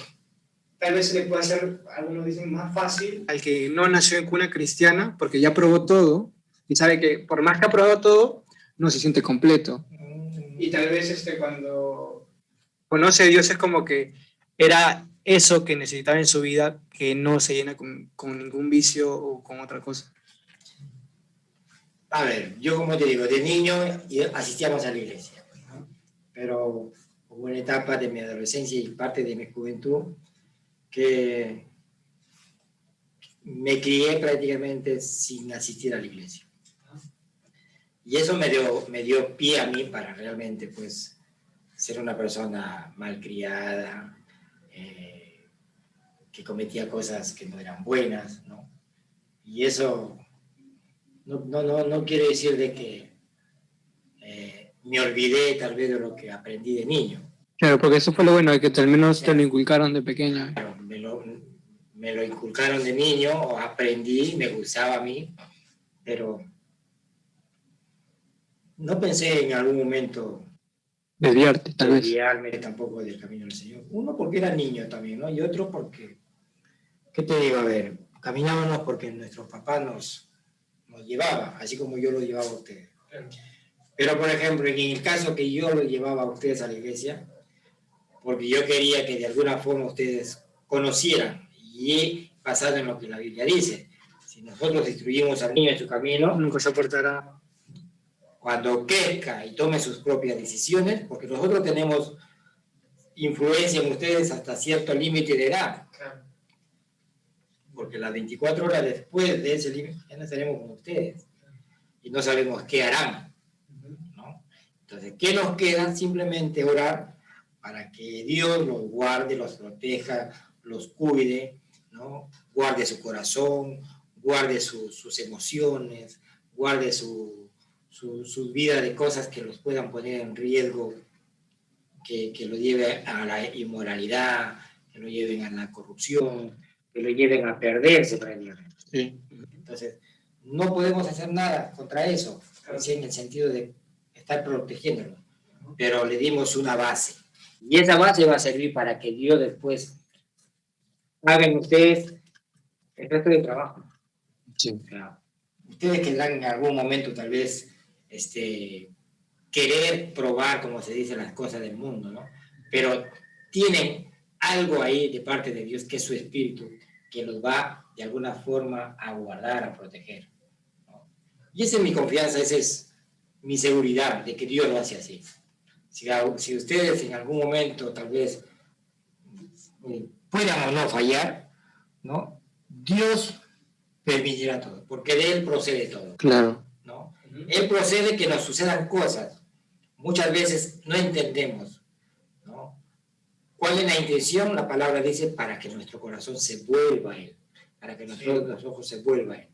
tal vez se le puede hacer, algunos dicen, más fácil al que no nació en cuna cristiana, porque ya probó todo y sabe que por más que ha probado todo, no se siente completo. Y tal vez este, cuando conoce a Dios es como que era eso que necesitaba en su vida, que no se llena con, con ningún vicio o con otra cosa. A ver, yo como te digo, de niño asistíamos a la iglesia, pues, ¿no? pero hubo una etapa de mi adolescencia y parte de mi juventud que me crié prácticamente sin asistir a la iglesia. Y eso me dio, me dio pie a mí para realmente pues ser una persona malcriada, eh, que cometía cosas que no eran buenas, ¿no? Y eso no, no, no, no quiere decir de que eh, me olvidé tal vez de lo que aprendí de niño. Claro, porque eso fue lo bueno, de que al menos te lo inculcaron de pequeño. Pero Me lo, me lo inculcaron de niño, o aprendí, me gustaba a mí, pero no pensé en algún momento Desviarte, tal vez. desviarme tampoco del camino del Señor. Uno porque era niño también, ¿no? Y otro porque, ¿qué te digo? A ver, caminábamos porque nuestros papás nos, nos llevaban, así como yo lo llevaba a ustedes. Pero, por ejemplo, en el caso que yo lo llevaba a ustedes a la iglesia, porque yo quería que de alguna forma ustedes conocieran y basado en lo que la Biblia dice. Si nosotros instruimos al niño en su camino, Nunca se apartará. cuando crezca y tome sus propias decisiones, porque nosotros tenemos influencia en ustedes hasta cierto límite de edad, porque las 24 horas después de ese límite ya no estaremos con ustedes y no sabemos qué harán. ¿no? Entonces, ¿qué nos queda? Simplemente orar para que Dios los guarde, los proteja, los cuide, ¿no? guarde su corazón, guarde su- sus emociones, guarde su, su, su vida de cosas que los puedan poner en riesgo, que, que lo lleve a la inmoralidad, que lo lleven a la corrupción, que lo lleven a perderse prácticamente. Sí. Entonces, no podemos hacer nada contra eso, en el sentido de estar protegiéndolo, pero le dimos una base. Y esa base va a servir para que Dios después hagan ustedes el resto del trabajo. Sí. Claro. Ustedes querrán en algún momento tal vez este, querer probar, como se dice, las cosas del mundo, ¿no? Pero tienen algo ahí de parte de Dios que es su espíritu, que los va de alguna forma a guardar, a proteger. ¿no? Y esa es mi confianza, esa es mi seguridad de que Dios lo hace así. Si, si ustedes en algún momento tal vez eh, puedan o no fallar, ¿no? Dios permitirá todo, porque de Él procede todo, Claro. ¿no? Él procede que nos sucedan cosas. Muchas veces no entendemos. ¿Cuál es la intención? La palabra dice para que nuestro corazón se vuelva a Él, para que nuestros los ojos se vuelvan a Él.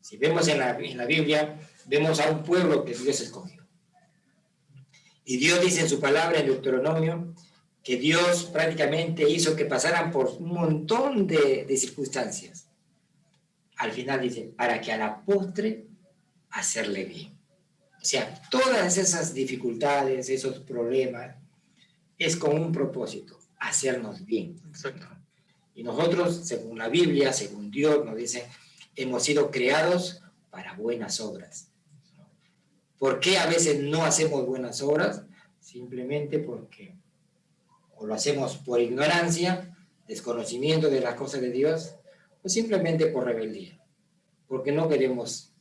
Si vemos en la, en la Biblia, vemos a un pueblo que Dios escogió. Y Dios dice en su palabra, en Deuteronomio, que Dios prácticamente hizo que pasaran por un montón de, de circunstancias. Al final dice, para que a la postre hacerle bien. O sea, todas esas dificultades, esos problemas, es con un propósito, hacernos bien. Exacto. Y nosotros, según la Biblia, según Dios, nos dice, hemos sido creados para buenas obras. ¿Por qué a veces no hacemos buenas obras? Simplemente porque o lo hacemos por ignorancia, desconocimiento de las cosas de Dios, o simplemente por rebeldía, porque no queremos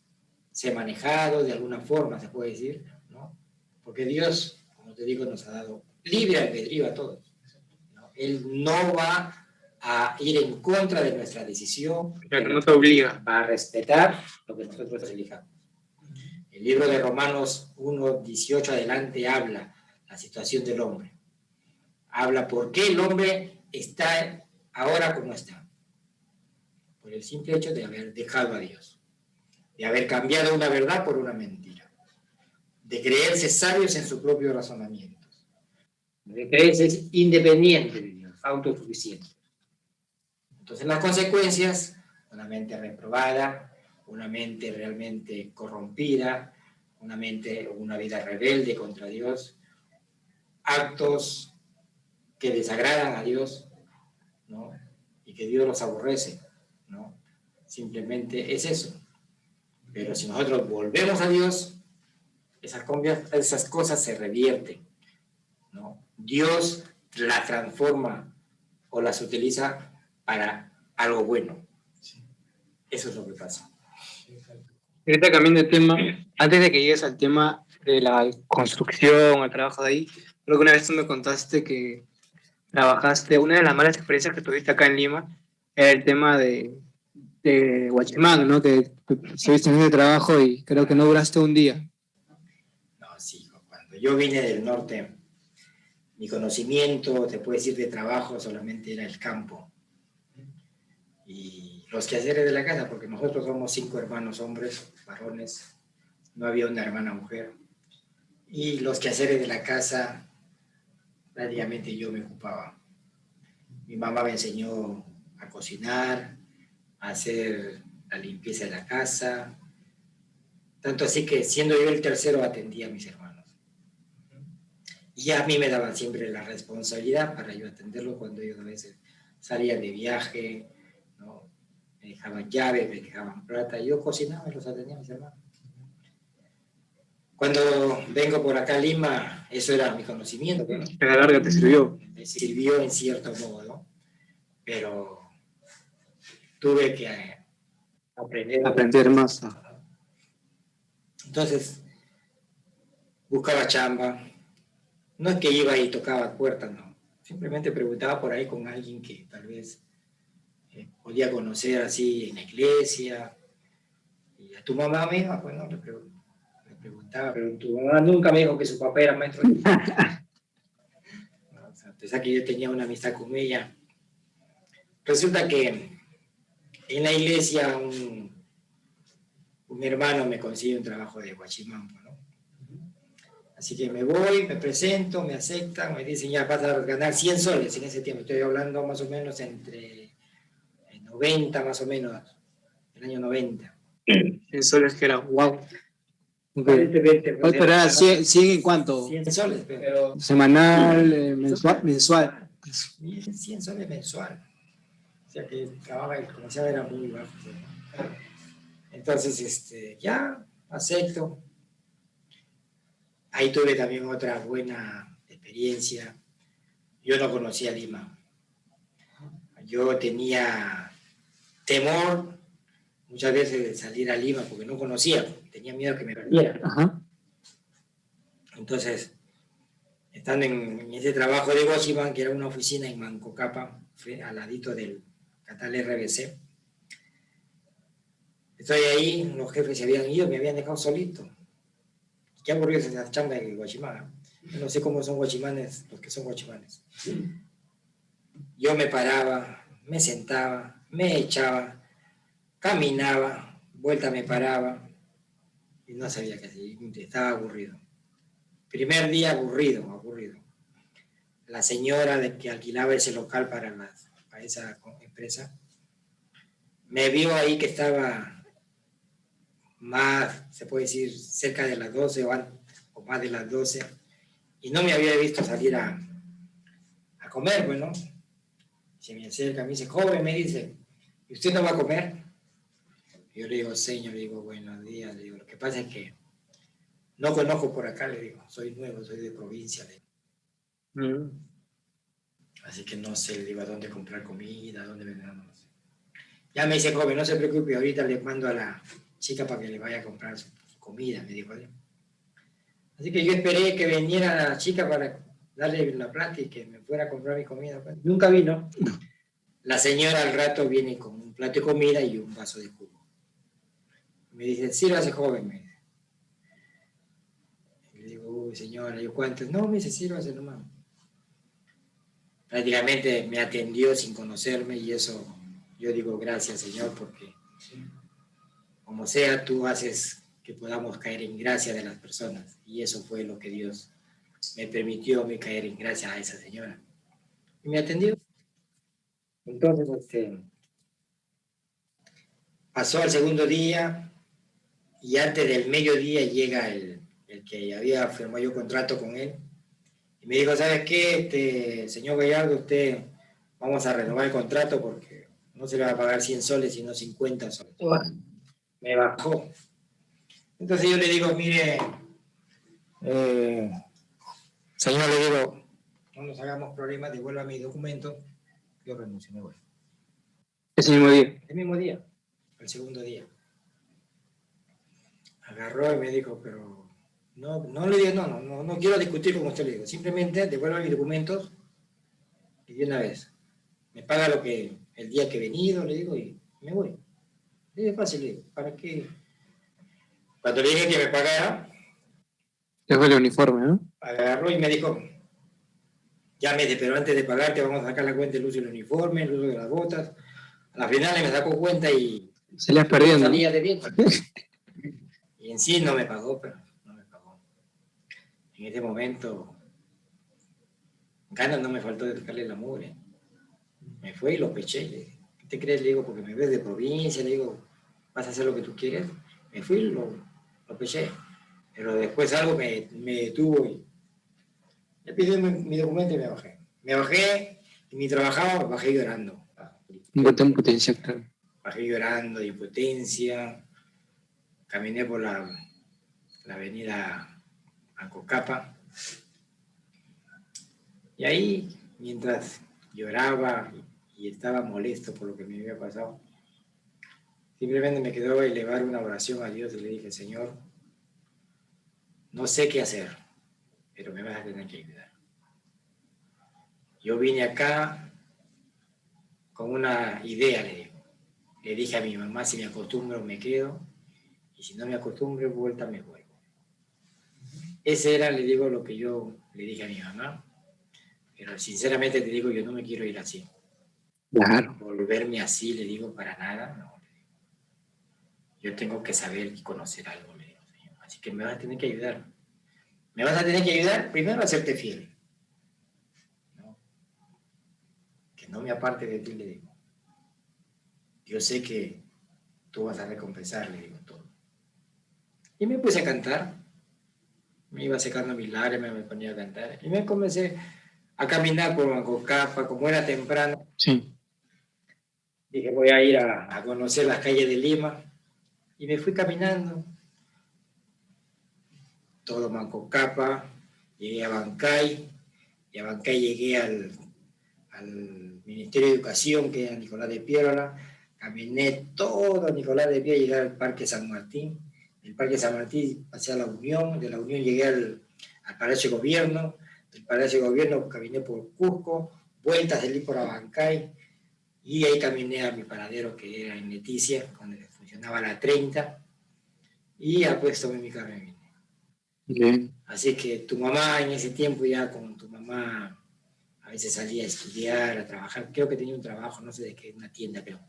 ser manejados de alguna forma, se puede decir, ¿no? Porque Dios, como te digo, nos ha dado libre albedrío a todos. Él no va a ir en contra de nuestra decisión. Pero no te obliga. Va a respetar lo que nosotros elijamos. El libro de Romanos 1, 18 adelante habla la situación del hombre. Habla por qué el hombre está ahora como está. Por el simple hecho de haber dejado a Dios. De haber cambiado una verdad por una mentira. De creerse sabios en su propio razonamiento. De creerse independiente de Dios, autosuficiente. Entonces las consecuencias, una mente reprobada, una mente realmente corrompida, una mente, una vida rebelde contra Dios, actos que desagradan a Dios, ¿no? Y que Dios los aborrece, ¿no? Simplemente es eso. Pero si nosotros volvemos a Dios, esas, esas cosas se revierten, ¿no? Dios las transforma o las utiliza para algo bueno. Eso es lo que pasa. Ahorita cambiando de tema, antes de que llegues al tema de la construcción, al trabajo de ahí, creo que una vez tú me contaste que trabajaste, una de las malas experiencias que tuviste acá en Lima era el tema de, de Guachimán, ¿no? Que estuviste en ese trabajo y creo que no duraste un día. No, sí, cuando yo vine del norte, mi conocimiento, te puedo decir, de trabajo solamente era el campo. Y los quehaceres de la casa, porque nosotros somos cinco hermanos hombres, varones, no había una hermana mujer. Y los quehaceres de la casa, prácticamente yo me ocupaba. Mi mamá me enseñó a cocinar, a hacer la limpieza de la casa, tanto así que siendo yo el tercero atendía a mis hermanos. Y a mí me daban siempre la responsabilidad para yo atenderlo cuando ellos a veces salían de viaje, me dejaban llaves, me dejaban plata, yo cocinaba y los atendía a mis hermanos. Cuando vengo por acá a Lima, eso era mi conocimiento. ¿A la larga te sirvió? Me sirvió en cierto modo, pero tuve que aprender. Aprender más. Entonces, buscaba chamba. No es que iba y tocaba puertas, no. Simplemente preguntaba por ahí con alguien que tal vez podía conocer así en la iglesia. Y a tu mamá misma, pues no, le, preguntaba, pero tu mamá nunca me dijo que su papá era maestro. entonces aquí yo tenía una amistad con ella. Resulta que en la iglesia un, un hermano me consigue un trabajo de guachimán, ¿no? Así que me voy, me presento, me aceptan, me dicen ya vas a ganar 100 soles en ese tiempo. Estoy hablando más o menos entre 90 más o menos, el año 90. En soles que era, wow. ¿Cuánto era? 100, en cuánto? 100 soles, pero... Semanal, eh, mensual, mensual. 100 soles mensual. O sea que el trabajo el comercial era muy bajo. Entonces, este, ya acepto. Ahí tuve también otra buena experiencia. Yo no conocía Lima. Yo tenía temor muchas veces de salir a Lima porque no conocía, tenía miedo que me perdiera. Entonces, estando en, ese trabajo de Guasiman, que era una oficina en Mancocapa, al ladito del Catal RBC, estoy ahí, los jefes se habían ido, me habían dejado solito. Qué aburrido esa chamba de Guachimán. no sé cómo son guachimanes, los que son guachimanes. Yo me paraba, me sentaba, me echaba, caminaba, vuelta me paraba y no sabía qué hacer, estaba aburrido. Primer día aburrido, aburrido. La señora de que alquilaba ese local para, para esa empresa me vio ahí que estaba más, se puede decir, cerca de las 12 o, más de las 12 y no me había visto salir a, a comer, bueno, se me acerca, me dice, joven, me dice, ¿y usted no va a comer? Yo le digo, señor, le digo, buenos días, le digo, lo que pasa es que no conozco por acá, le digo, soy nuevo, soy de provincia. Le mm. Así que no sé, le digo a dónde comprar comida, dónde vender, no sé. Ya me dice, joven, no se preocupe, ahorita le mando a la chica para que le vaya a comprar su, comida, me dijo. Así que yo esperé que viniera la chica para darle la plata y que me fuera a comprar mi comida. Pues. Nunca vino. La señora al rato viene con un plato de comida y un vaso de jugo. Me dice, sírvase joven, me dice. Y le digo, uy, señora, ¿yo cuántos? No, me dice, sírvase nomás. Prácticamente me atendió sin conocerme y eso yo digo gracias, Señor, porque como sea, tú haces que podamos caer en gracia de las personas. Y eso fue lo que Dios me permitió me caer en gracia a esa señora. Y me atendió. Entonces, este, pasó al segundo día y antes del mediodía llega el, el que había firmado yo contrato con él. Y me dijo, ¿sabes qué, este, señor Gallardo? Usted vamos a renovar el contrato porque no se le va a pagar 100 soles, sino 50 soles. Me bajó. Entonces yo le digo, mire, eh, señor, le digo, no nos hagamos problemas, devuelva mi documento, yo renuncio, me voy. Ese mismo día. El mismo día, el segundo día. Agarró y me dijo, pero no, no le digo, no, no, no, no quiero discutir con usted, le digo, simplemente devuelva mis documentos y de una vez. Me paga lo que, el día que he venido, le digo, y me voy. Es fácil, digo, ¿para qué? Cuando le dije que me pagara, fue el uniforme, ¿no? Agarró y me dijo, llámete, pero antes de pagarte vamos a sacar la cuenta del uso del uniforme, el uso de las botas. A la final me sacó cuenta y... Salías perdiendo. Salía de bien. y en sí no me pagó, pero no me pagó. En ese momento, ganas no me faltó de tocarle la mugre. Me fue y lo peché. ¿Qué te crees? Le digo, porque me ves de provincia, le digo, vas a hacer lo que tú quieres. Me fui lo, lo peché. Pero después algo me, me detuvo y le pidí mi, documento y me bajé. Me bajé y mi trabajaba, bajé llorando. Un potencia, claro. Bajé llorando de impotencia. Caminé por la, la avenida Ancocapa. Y ahí, mientras lloraba y estaba molesto por lo que me había pasado, simplemente me quedó elevar una oración a Dios y le dije, Señor, no sé qué hacer, pero me vas a tener que ayudar. Yo vine acá con una idea, le digo. Le dije a mi mamá, si me acostumbro me quedo, y si no me acostumbro, vuelta me vuelvo. Ese era, le digo, lo que yo le dije a mi mamá. Pero sinceramente te digo, yo no me quiero ir así. Claro. Volverme así, le digo, para nada, no. Yo tengo que saber y conocer algo. Así que me vas a tener que ayudar. Me vas a tener que ayudar primero a hacerte fiel. Que no me aparte de ti, le digo. Yo sé que tú vas a recompensar, le digo todo. Y me puse a cantar. Me iba secando mis lágrimas, me ponía a cantar. Y me comencé a caminar por capa, como era temprano. Sí. Dije, voy a ir a, a conocer las calles de Lima. Y me fui caminando. Todo Manco Capa, llegué a Bancay, y a Bancay llegué al, Ministerio de Educación, que era Nicolás de Piérola, caminé todo Nicolás de Piérola, llegué al Parque San Martín, del Parque San Martín pasé a la Unión, de la Unión llegué al, Palacio de Gobierno, del Palacio de Gobierno caminé por Cusco, vueltas salí por Abancay, y ahí caminé a mi paradero que era en Leticia, donde funcionaba la 30, y pues tomé mi carro Así que tu mamá en ese tiempo ya con tu mamá a veces salía a estudiar, a trabajar, creo que tenía un trabajo, no sé de qué, una tienda, pero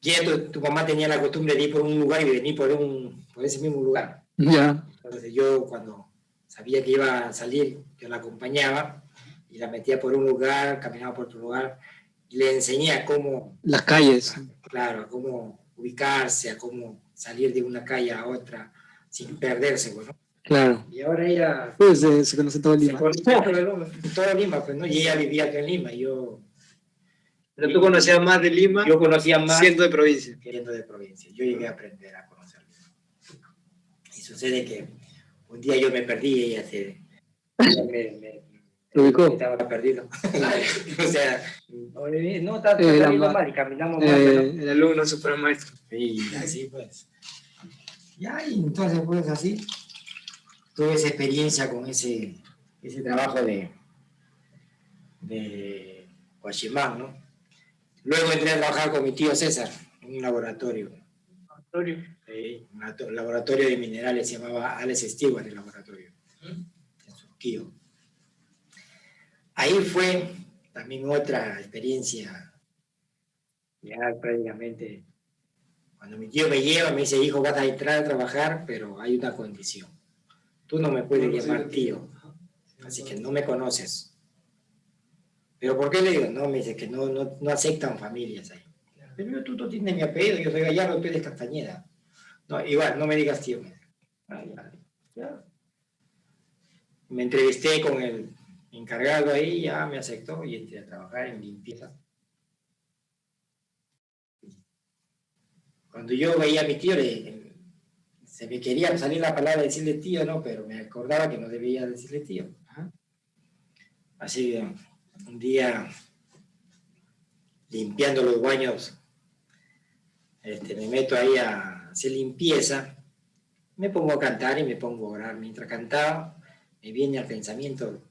ya tu, mamá tenía la costumbre de ir por un lugar y venir por, un, por ese mismo lugar. Ya. Entonces yo cuando sabía que iba a salir, yo la acompañaba y la metía por un lugar, caminaba por otro lugar, y le enseñé a cómo... Las calles. claro, cómo ubicarse, a cómo salir de una calle a otra, sin perderse, bueno. Claro. Y ahora ella... Pues se conoce todo Lima. Se conoce todo Lima, pues, ¿no? Y ella vivía acá en Lima, yo... Pero tú conocías más de Lima. Yo conocía más. Siendo de provincia. Siendo de provincia. Yo llegué a aprender a conocer Y sucede que un día yo me perdí y ella se... me, ¿Lo ubicó? Estaba perdido. o sea, no, está Eh, mal y caminamos mal. Eh, pero- el alumno supermaestro. Y así pues. Ya, y entonces pues así, tuve esa experiencia con ese, ese trabajo de, de Guachimán, ¿no? Luego entré a trabajar con mi tío César en un laboratorio, eh, un lato- laboratorio de minerales, se llamaba Alex Stewart el laboratorio, en Surquillo. Ahí fue también otra experiencia, ya prácticamente cuando mi tío me lleva, me dice, hijo, vas a entrar a trabajar, pero hay una condición. Tú no me puedes llamar tío, así que no me conoces. ¿Pero por qué le digo? No, me dice que no, no, no aceptan familias ahí. Pero tú no tienes mi apellido, yo soy Gallardo, tú eres Castañeda. No, igual, no me digas tío. me dice. Ah, ya, ya. Me entrevisté con el encargado ahí, ya me aceptó y entré a trabajar en limpieza. Cuando yo veía a mi tío, le- se me quería salir la palabra de decirle tío, ¿no? Pero me acordaba que no debía decirle tío. Así que un día, limpiando los baños, este, me meto ahí a hacer limpieza, me pongo a cantar y me pongo a orar. Mientras cantaba, me viene al pensamiento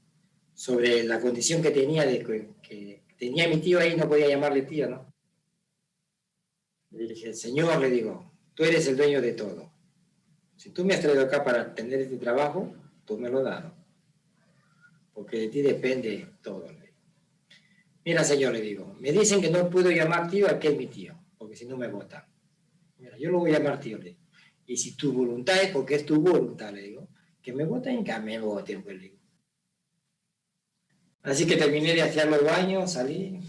sobre la condición que tenía de que, tenía mi tío ahí, no podía llamarle tío, ¿no? Le dije, Señor, le digo, tú eres el dueño de todo. Si tú me has traído acá para tener este trabajo, tú me lo has dado. Porque de ti depende todo. Mira, Señor, le digo, me dicen que no puedo llamar tío a aquel mi tío, porque si no me votan. Mira, yo lo voy a llamar tío, le digo. Y si tu voluntad es porque es tu voluntad, le digo, que me voten, que me voten, pues le digo. Así que terminé de hacer los baños, salí,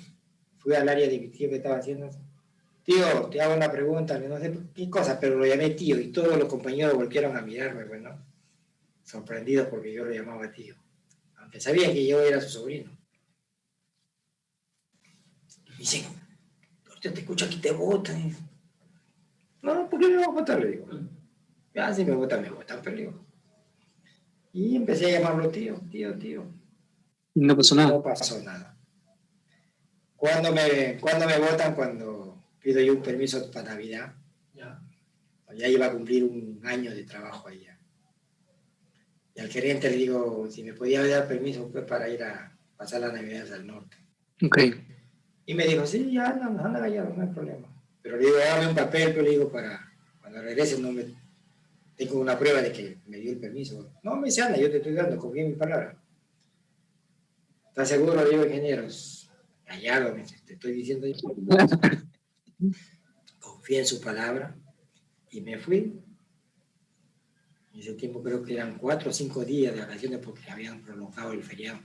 fui al área tío que estaba haciendo. Tío, te hago una pregunta, no sé qué cosa, pero lo llamé tío y todos los compañeros volvieron a mirarme, bueno, sorprendidos porque yo lo llamaba tío, aunque sabían que yo era su sobrino. Y me dicen, ahorita te escucho aquí, te votan. No, ¿por qué me van a votar? Le digo. Ya, si me votan, me votan, pero digo. Y empecé a llamarlo tío, tío, tío. Y no pasó nada. No pasó nada. ¿Cuándo me, cuando me votan? Cuando pido yo un permiso para Navidad. Ya. Ya iba a cumplir un año de trabajo allá. Y al gerente le digo si me podía dar permiso pues, para ir a pasar las Navidades al norte. Ok. Y me dijo, sí, ya anda, anda Gallardo, no hay problema. Pero le digo, dame un papel, pero le digo, para cuando regrese no me... Tengo una prueba de que me dio el permiso. No, me dice, anda, yo te estoy dando, confía en mi palabra. ¿Estás seguro? Le digo, ingenieros. Dice, te estoy diciendo yo. Confía en su palabra. Y me fui. En ese tiempo creo que eran cuatro o cinco días de vacaciones porque habían prolongado el feriado.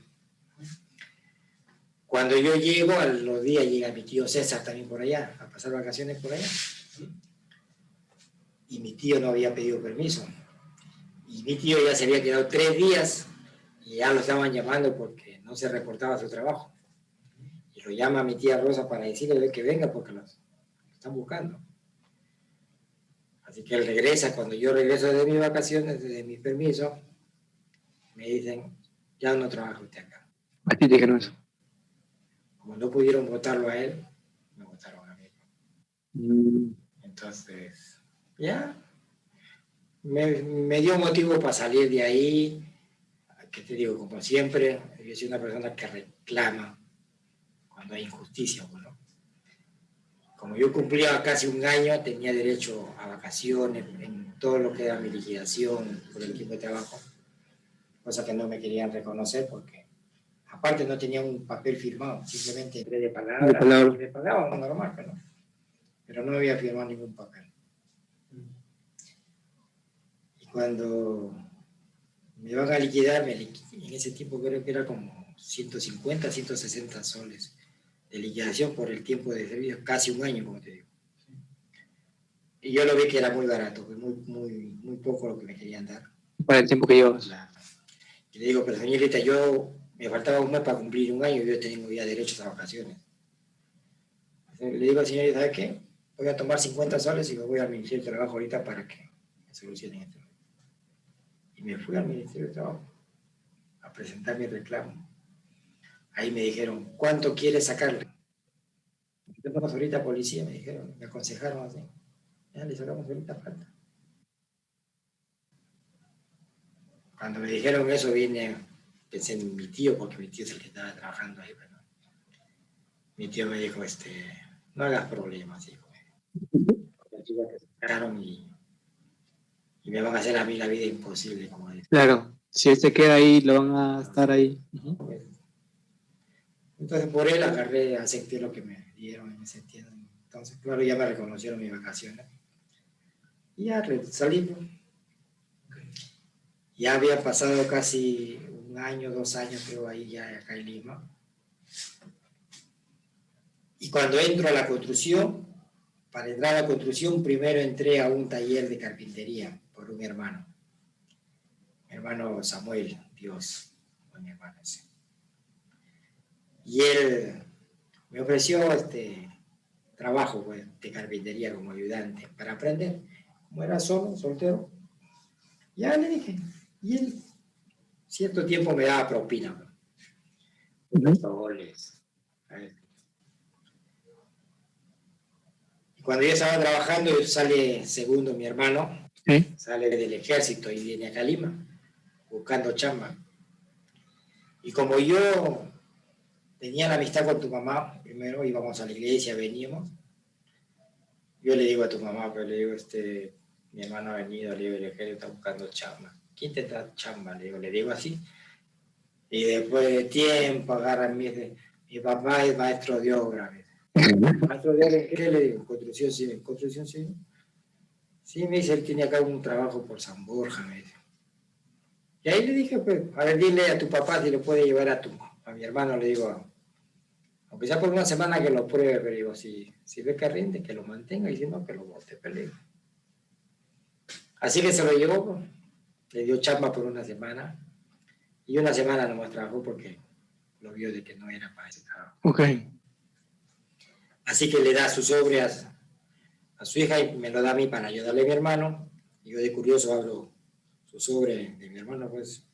Cuando yo llego, a los días llega mi tío César también por allá, a pasar vacaciones por allá. Y mi tío no había pedido permiso. Y mi tío ya se había quedado tres días y ya lo estaban llamando porque no se reportaba su trabajo. Y lo llama mi tía Rosa para decirle que venga porque los están buscando. Así que él regresa, cuando yo regreso de mis vacaciones, de mi permiso, me dicen, ya no trabaja usted acá. A ti te dijeron eso. Como no pudieron votarlo a él, me votaron a mí. Mm, Entonces, ya, me, me dio motivo para salir de ahí, que te digo, como siempre, yo soy una persona que reclama cuando hay injusticia, bueno. Como yo cumplía casi un año, tenía derecho a vacaciones, en todo lo que era mi liquidación por el tiempo de trabajo, cosa que no me querían reconocer porque aparte no tenía un papel firmado, simplemente entré de palabra, De palabra. y me pagaban normal, pero, pero no había firmado ningún papel. Y cuando me van a liquidar, me en ese tiempo creo que era como 150, 160 soles de liquidación por el tiempo de servicio, casi un año, como te digo. Y yo lo vi que era muy barato, muy, muy, muy poco lo que me querían dar. Para el tiempo que llevas. Y le digo, pero señorita, yo me faltaba un mes para cumplir un año y yo tengo ya derechos a vacaciones. Le digo al señor, ¿sabe qué? Voy a tomar 50 soles y me voy al Ministerio de Trabajo ahorita para que me solucionen esto. Y me fui al Ministerio de Trabajo a presentar mi reclamo. ahí me dijeron, ¿cuánto quieres sacarle? Tenemos ahorita policía, me dijeron, me aconsejaron así. Ya le sacamos ahorita falta. Cuando me dijeron eso, vine, pensé en mi tío, porque mi tío es el que estaba trabajando ahí. Pero mi tío me dijo, este, no hagas problemas, hijo. que se sacaron y, y, me van a hacer a mí la vida imposible, como dice. Claro, si él se queda ahí, lo van a estar ahí. Entonces, por él agarré, acepté lo que me dieron en ese tiempo. Entonces, claro, ya me reconocieron mis vacaciones. Y ya salí. Ya había pasado casi un año, dos años, creo, ahí ya acá en Lima. Y cuando entro a la construcción, para entrar a la construcción, primero entré a un taller de carpintería por un hermano. Mi hermano Samuel, Dios, mi hermano ese. Y él me ofreció este trabajo pues, de carpintería como ayudante para aprender. Como era solo, soltero, ya le dije. Y él, cierto tiempo me daba propina. Unos goles. Y cuando yo estaba trabajando, sale segundo mi hermano, sale del ejército y viene a Calima buscando chamba. Y como yo tenía la amistad con tu mamá, primero íbamos a la iglesia, veníamos. Yo le digo a tu mamá, pero le digo, este, mi hermano ha venido, le digo, el ejército está buscando chamba. ¿Quién te da chamba? Le digo, le digo así. Y después de tiempo agarra mi, mi papá es maestro de obra. ¿Maestro de obra qué le digo? Construcción civil. ¿Construcción civil? Sí, me dice, él tiene acá un trabajo por San Borja, me dice. Y ahí le dije, pues, a ver, dile a tu papá si le puede llevar a tu a mi hermano, le digo, aunque sea por una semana que lo pruebe, pero digo, si, si ve que rinde, que lo mantenga, y si no, que lo bote, peligro. Así que se lo llevó, pues. le dio chamba por una semana, y una semana nomás trabajó porque lo vio de que no era para ese trabajo. Ok. Así que le da sus obras a su hija y me lo da a mí para ayudarle a mi hermano. Y yo de curioso hablo su sobre de mi hermano, pues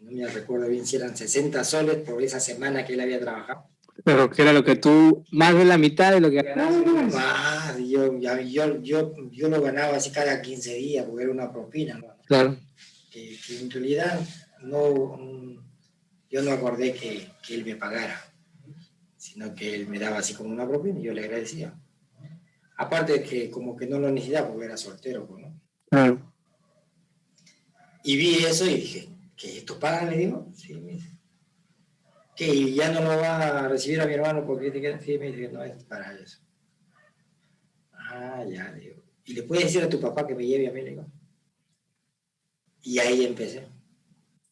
no me recuerdo bien si eran 60 soles por esa semana que él había trabajado. Pero que era lo que tú, más de la mitad de lo que ganabas. yo, yo, yo, yo, lo ganaba así cada 15 días porque era una propina. Claro. Que, en realidad no, yo no acordé que, que, él me pagara, sino que él me daba así como una propina y yo le agradecía. Aparte de que como que no lo necesitaba porque era soltero, pues, ¿no? Claro. Y vi eso y dije, ¿que esto paga? Le digo, sí, me dice. Que ya no lo va a recibir a mi hermano porque te queda, sí, me dice, no es para eso. Ah, ya, digo. ¿Y le puedes decir a tu papá que me lleve a mí? Le digo. Y ahí empecé.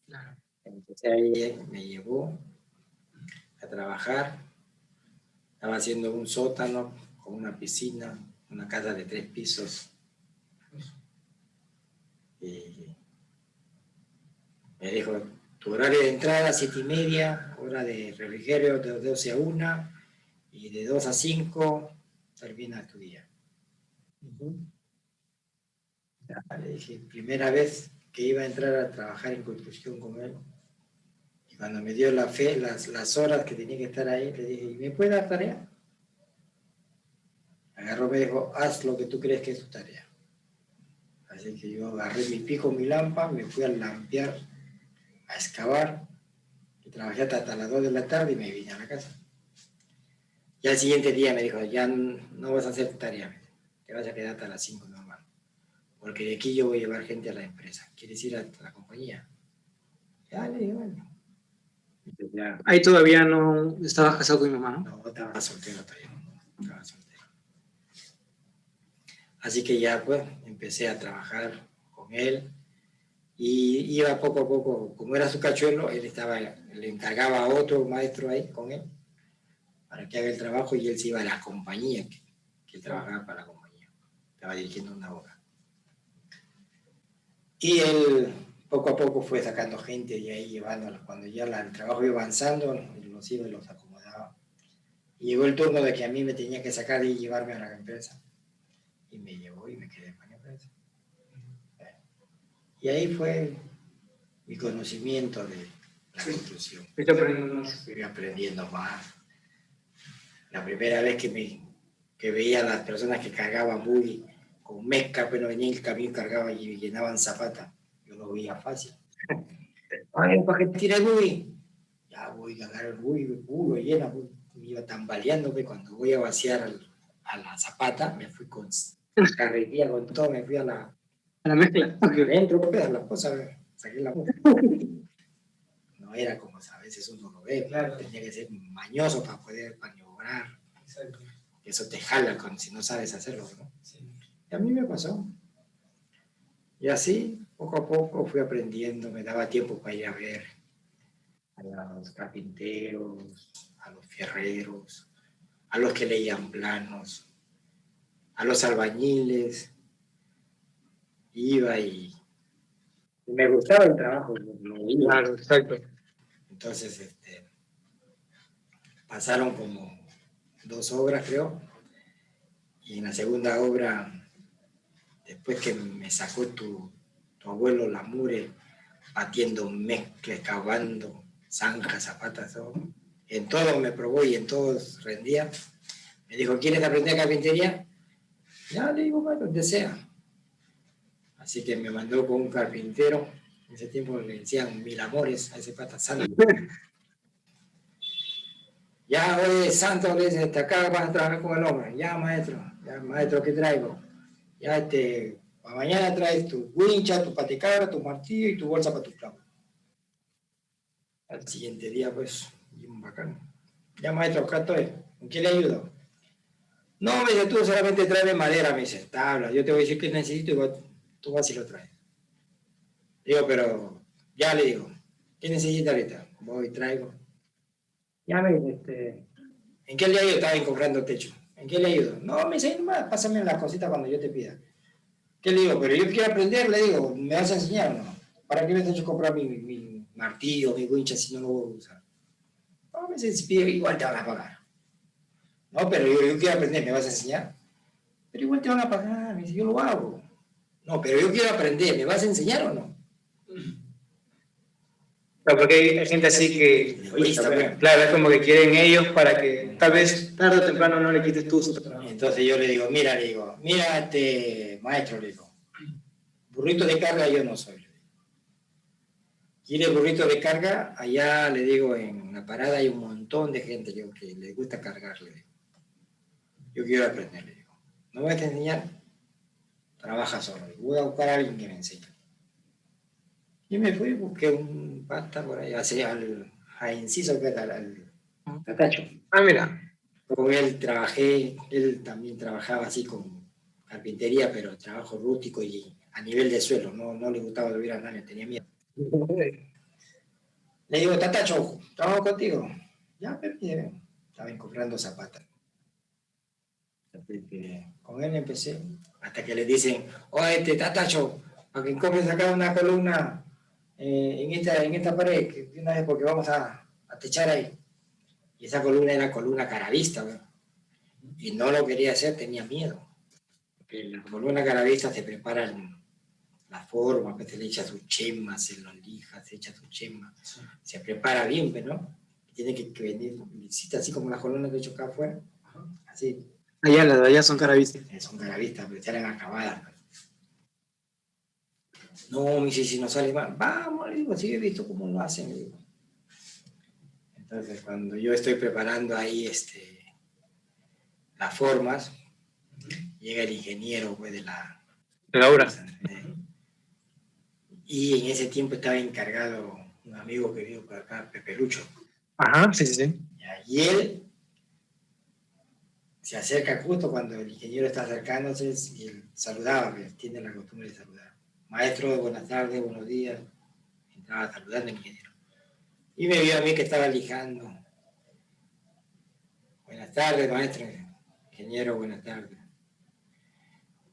Claro. Empecé ahí, me llevó a trabajar. Estaba haciendo un sótano con una piscina, una casa de tres pisos. Y me dijo, tu horario de entrada, siete y media, hora de refrigerio de 12 a 1 y de 2 a 5 termina tu día. le dije, primera vez que iba a entrar a trabajar en construcción con él. Y cuando me dio la fe, las, las horas que tenía que estar ahí, le dije, ¿me puede dar tarea? Agarró, me dijo, haz lo que tú crees que es tu tarea. Así que yo agarré mi pico, mi lámpara, me fui a lampear a excavar y trabajé hasta las 2 de la tarde y me vine a la casa. Y al siguiente día me dijo, ya no vas a hacer tu tarea, te vas a quedar hasta las 5 normal. Porque de aquí yo voy a llevar gente a la empresa. ¿Quieres ir a la compañía? Ya le dije, bueno. Ahí todavía no estabas casado con mi mamá, ¿no? No, estaba soltero todavía. Estaba soltero. Así que ya pues empecé a trabajar con él y iba poco a poco, como era su cachuelo, él estaba, le encargaba a otro maestro ahí con él para que haga el trabajo y él se iba a la compañía, que, trabajaba para la compañía, estaba dirigiendo una obra. Y él poco a poco fue sacando gente y ahí llevándolos. Cuando ya el trabajo iba avanzando, los iba y los acomodaba. Y llegó el turno de que a mí me tenía que sacar y llevarme a la empresa. Y me llevó y me quedé y ahí fue mi conocimiento de la construcción. Fui aprendiendo más. Fui aprendiendo más. La primera vez que, me, que veía a las personas que cargaban muy con mezca, pero venía el camión cargaba y llenaban zapatas, yo lo veía fácil. Ay, ¿para qué tira el buggy? Ya voy a agarrar el buggy, lo llena, me iba tambaleándome cuando voy a vaciar a la zapata, me fui con carretilla, con todo, me fui a la, a la mezcla. Dentro, pues, la cosa, saqué la No era como a veces uno lo ve, claro, tenía que ser mañoso para poder maniobrar. Exacto. Eso te jala con, si no sabes hacerlo, ¿no? Y a mí me pasó. Y así, poco a poco, fui aprendiendo, me daba tiempo para ir a ver a los carpinteros, a los fierreros, a los que leían planos, a los albañiles. Iba y me gustaba el trabajo. Claro, exacto. Entonces, este, pasaron como dos obras, creo. Y en la segunda obra, después que me sacó tu, tu abuelo la mure, batiendo mezcla, cavando zanjas, zapatas, en todo me probó y en todos rendía. Me dijo, ¿quieres aprender carpintería? Ya le digo, bueno, donde sea. Así que me mandó con un carpintero. En ese tiempo le decían mil amores a ese pata santo. ya, oye, santo, le dice, acá vas a trabajar con el hombre. Ya, maestro, ya, maestro, ¿qué traigo? Ya, este, para mañana traes tu wincha, tu paticabra, tu martillo y tu bolsa para tu clavo. Al siguiente día, pues, un bacán. Ya, maestro, acá estoy. ¿En qué le ayudo? No, me dice, tú solamente trae madera, me dice, tabla. Yo te voy a decir que necesito y tú vas y lo traes. Digo, pero ya le digo, ¿qué necesita ahorita? Voy, traigo. Ya me este, ¿en qué le ayudo? Estaba comprando techo. ¿En qué le ayudo? No, me dice, nomás, pásame las cositas cuando yo te pida. ¿Qué le digo? Pero yo quiero aprender, le digo, ¿me vas a enseñar o no? ¿Para qué me has hecho comprar mi, mi martillo, mi wincha si no lo voy a usar? No, me dice, igual te van a pagar. No, pero yo, yo, quiero aprender, ¿me vas a enseñar? Pero igual te van a pagar, me dice, yo lo hago. No, pero yo quiero aprender, ¿me vas a enseñar o no? No, porque hay gente así que, claro, es como que quieren ellos para que tal vez tarde o temprano no le quites tú su trabajo. Entonces yo le digo, mira, le digo, mira, este maestro, le digo, burrito de carga yo no soy. ¿Quiere burrito de carga? Allá le digo, en la parada hay un montón de gente yo, que le gusta cargarle. Yo quiero aprender, le digo. No voy a enseñar, trabaja solo. Voy a buscar a alguien que me enseñe. Y me fui, busqué un pasta por ahí, hacia al a Inciso, que era el Tatacho. Ah, mira. Con él trabajé, él también trabajaba así con carpintería, pero trabajo rústico y a nivel de suelo, no, no le gustaba subir a nadie, tenía miedo. Le digo, Tatacho, trabajo contigo. Ya, pero estaba comprando zapatas con él empecé, hasta que le dicen, oye, este tatacho, para que compres acá una columna eh, en, esta, en esta pared, que una vez porque vamos a, a, techar ahí. Y esa columna era columna carabista, y no lo quería hacer, tenía miedo. Porque la columna carabista se prepara la forma, que se le echa sus chemas, se lo lija, se echa sus chemas, se prepara bien, ¿no? Tiene que, venir visita así como las columnas que he hecho acá afuera, así Allá, las de allá son caravistas. Son caravistas, pero salen acabadas. No, me dice, si no sale mal, vamos, le digo, sí he visto cómo lo hacen, le digo. Entonces, cuando yo estoy preparando ahí este, las formas, llega el ingeniero pues, de la... De la obra. Y en ese tiempo estaba encargado un amigo que vive por acá, Pepe Lucho. Ajá, sí, sí, sí. Y él se acerca justo cuando el ingeniero está acercándose y él saludaba, tiene la costumbre de saludar. Maestro, buenas tardes, buenos días. Estaba saludando al ingeniero. Y me vio a mí que estaba lijando. Buenas tardes, maestro. Ingeniero, buenas tardes.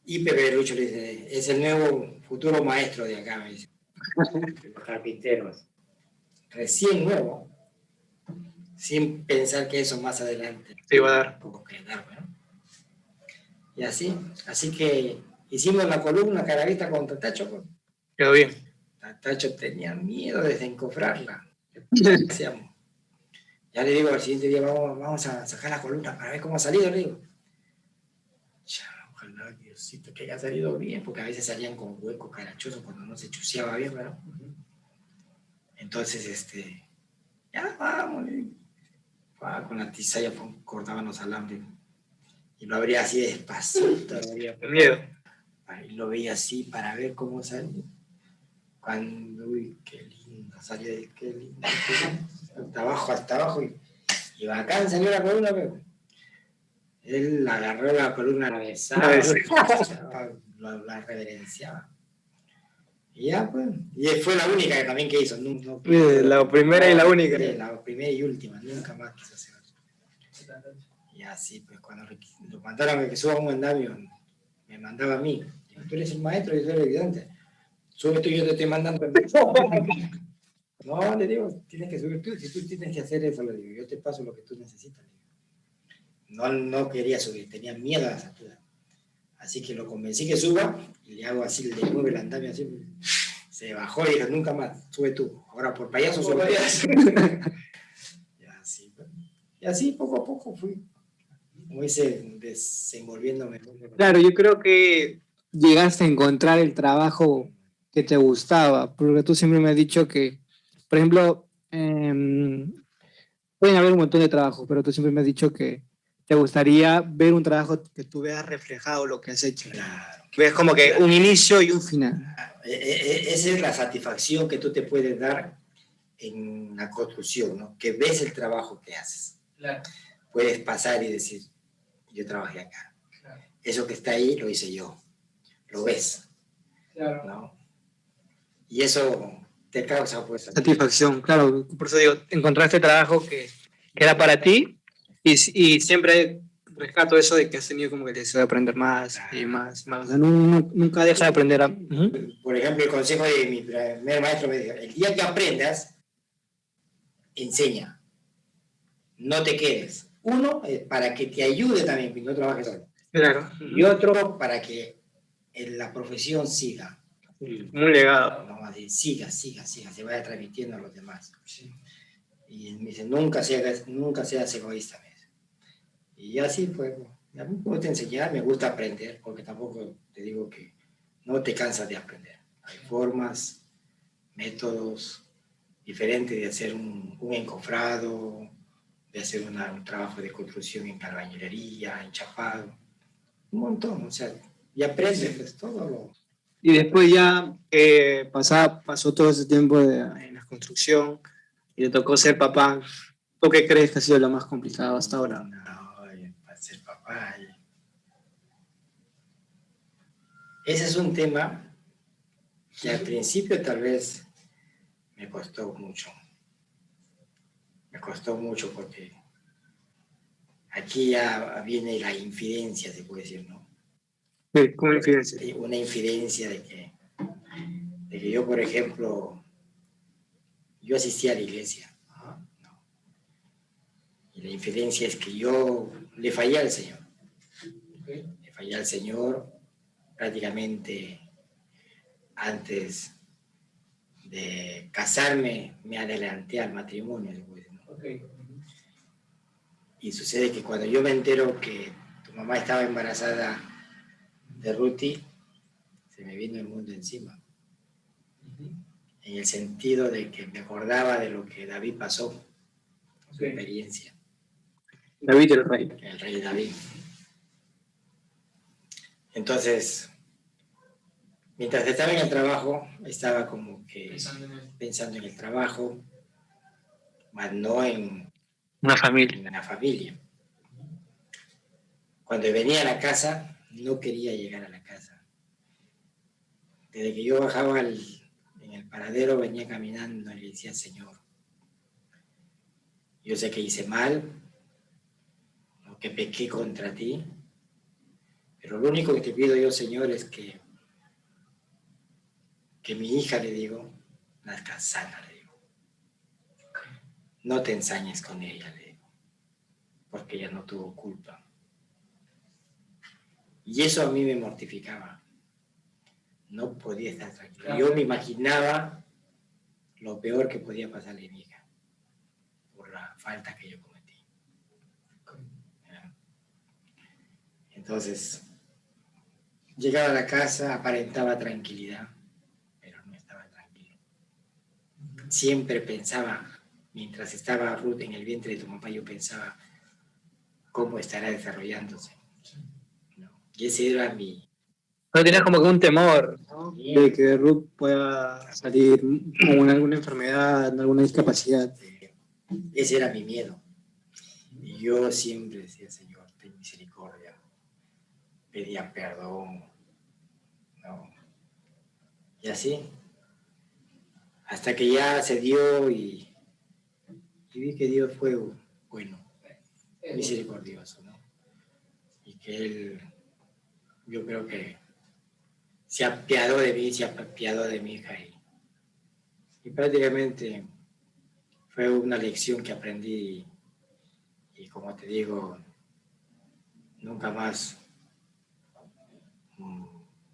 Y Pepe Lucho le dice, es el nuevo futuro maestro de acá, me dice. Los carpinteros. Recién nuevo sin pensar que eso más adelante te iba a dar. Poco que dar, Y así, así que hicimos la columna caravita con Tatacho. Pues. Quedó bien. Tatacho tenía miedo de desencofrarla. Ya le digo al siguiente día, vamos, vamos a sacar la columna para ver cómo ha salido, le digo. Ya, ojalá Diosito que haya salido bien, porque a veces salían con huecos carachosos cuando no se chuceaba bien, ¿verdad? Entonces, este, ya vamos, con la tiza ya cortaban los alambres y lo abría así despacito. Miedo. Y lo veía así para ver cómo salía. Cuando, uy, qué lindo, salió de qué lindo. Hasta abajo, hasta abajo. Y, y bacán salió la columna, pero él agarró la columna, la besaba, la, la reverenciaba. Y ya, pues. Y fue la única que también que hizo. No, la primera y la única. La primera y última, nunca más quiso hacer. Y así, pues cuando lo mandaron a que suba un andamio, me mandaba a mí. tú eres el maestro y yo soy el ayudante. Sube tú y yo te estoy mandando. no, le digo, tienes que subir tú. Si tú tienes que hacer eso, le digo, yo te paso lo que tú necesitas. No, no quería subir, tenía miedo a las alturas. Así que lo convencí que suba y le hago así, le mueve el andamio así. Se bajó y dijo, nunca más, sube tú. Ahora por payaso sube payaso. y, así, y así poco a poco fui, como dice, desenvolviéndome. Claro, yo creo que llegaste a encontrar el trabajo que te gustaba, porque tú siempre me has dicho que, por ejemplo, eh, pueden haber un montón de trabajos, pero tú siempre me has dicho que te gustaría ver un trabajo que tú veas reflejado lo que has hecho. Claro. Ves como que un inicio y un final. E, e, e, esa es la satisfacción que tú te puedes dar en la construcción, ¿no? Que ves el trabajo que haces. Claro. Puedes pasar y decir, yo trabajé acá. Claro. Eso que está ahí lo hice yo. Lo ves. Claro. ¿no? Y eso te causa pues satisfacción, claro. Por eso digo, encontraste trabajo que, que era para ti y, y, siempre rescato eso de que has tenido como que deseo de aprender más y más. más. O sea, nunca deja de aprender. A... Por ejemplo, el consejo de mi primer maestro me dijo, el día que aprendas, enseña. No te quedes. Uno, para que te ayude también, que no trabajes solo. Claro. Y otro, para que en la profesión siga. Un legado. No, siga, siga, siga, se vaya transmitiendo a los demás. Y me dice, nunca seas, nunca seas egoísta. Y así fue. A mí me gusta enseñar, me gusta aprender, porque tampoco te digo que no te cansas de aprender. Hay formas, métodos diferentes de hacer un, un encofrado, de hacer un trabajo de construcción en carbañilería, en chapado, un montón, o sea, y aprendes pues, todo lo... Y después ya eh, pasó todo ese tiempo de, en la construcción y le tocó ser papá. ¿Tú qué crees que ha sido lo más complicado hasta ahora? Ese es un tema que al principio tal vez me costó mucho. Me costó mucho porque aquí ya viene la infidencia, se puede decir, ¿no? ¿Cómo infidencia? Una infidencia de que, de que yo, por ejemplo, yo asistía a la iglesia. Y la infidencia es que yo le fallé al Señor. Le fallé al Señor prácticamente antes de casarme, me adelanté al matrimonio. Y sucede que cuando yo me entero que tu mamá estaba embarazada de Ruti, se me vino el mundo encima. En el sentido de que me acordaba de lo que David pasó, su experiencia. David el rey. El rey David. Entonces, mientras estaba en el trabajo, estaba como que pensando en el, trabajo, más no en una familia. En una familia. Cuando venía a la casa, no quería llegar a la casa. Desde que yo bajaba en el paradero, venía caminando y le decía, Señor, yo sé que hice mal, que pequé contra ti, pero lo único que te pido yo, Señor, es que, que mi hija, le digo, nazca sana, le digo. No te ensañes con ella, le digo, porque ella no tuvo culpa. Y eso a mí me mortificaba. No podía estar tranquilo. Yo me imaginaba lo peor que podía pasarle a mi hija. falta que yo cometí. Entonces, llegaba a la casa, aparentaba tranquilidad, pero no estaba tranquilo. Siempre pensaba, mientras estaba Ruth en el vientre de tu papá, yo pensaba cómo estará desarrollándose. Y ese era mi... No tenías como que un temor de que Ruth pueda salir con alguna enfermedad, alguna discapacidad. Ese era mi miedo. Y yo siempre decía, Señor. Pedía perdón. Y así. Hasta que ya se dio y, y vi que Dios fue bueno, misericordioso, ¿no? Y que Él, yo creo que se apiadó de mí, se apiadó de mi hija. Y, y prácticamente fue una lección que aprendí y, como te digo, nunca más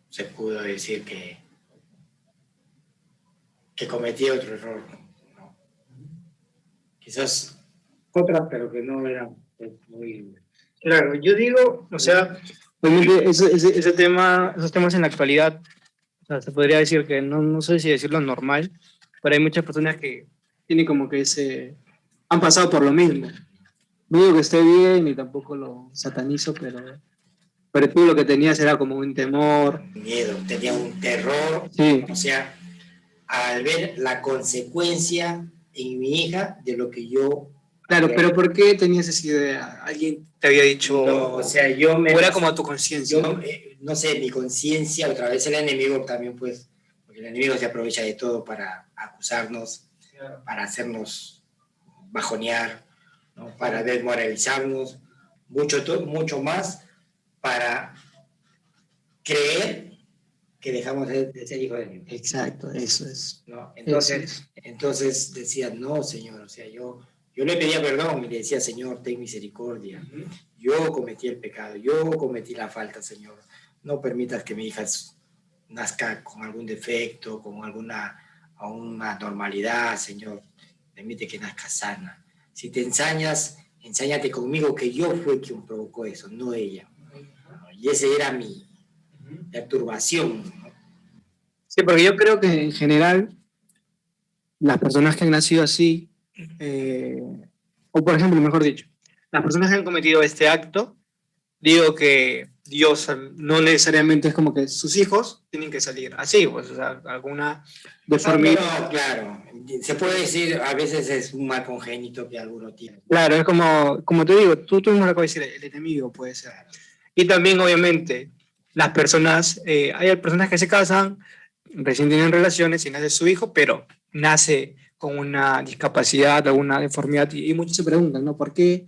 se pudo decir que, que cometí otro error. Quizás otra, pero que no era muy... Claro, yo digo, o sea, ese, ese, tema, esos temas en la actualidad, o sea, se podría decir que no, no sé si decirlo normal, pero hay muchas personas que tiene como que ese... Han pasado por lo mismo. No digo que esté bien ni tampoco lo satanizo, pero, pero tú lo que tenías era como un temor. Miedo, tenía un terror. Sí. O sea, al ver la consecuencia en mi hija de lo que yo... Claro, pero ¿por qué tenías esa idea? ¿Alguien te había dicho...? No, o sea, yo me... era como tu conciencia. ¿no? Eh, no sé, mi conciencia, otra vez el enemigo también, pues, porque el enemigo se aprovecha de todo para acusarnos, para hacernos bajonear, ¿no? para desmoralizarnos, mucho, mucho más para creer que dejamos de, ser hijos de Dios. Exacto, eso es. ¿no? Entonces, entonces decía, no, Señor, o sea, yo, yo le pedía perdón y le decía, Señor, ten misericordia. Yo cometí el pecado, yo cometí la falta, Señor. No permitas que mi hija nazca con algún defecto, con alguna a una normalidad, Señor. Permite que nazca sana. Si te ensañas, ensáñate conmigo que yo fui quien provocó eso, no ella. Y esa era mi perturbación. Sí, porque yo creo que en general las personas que han nacido así, eh, o por ejemplo, mejor dicho, las personas que han cometido este acto, digo que Dios no necesariamente es como que sus hijos tienen que salir así, pues, o sea, alguna deformidad. claro, se puede decir, a veces es un mal congénito que alguno tiene. Claro, es como, como te digo, tú, mismo lo decir, el enemigo puede ser. Y también, obviamente, las personas, eh, hay personas que se casan, recién tienen relaciones y nace su hijo, pero nace con una discapacidad, alguna deformidad, y, y muchos se preguntan, ¿no? ¿Por qué?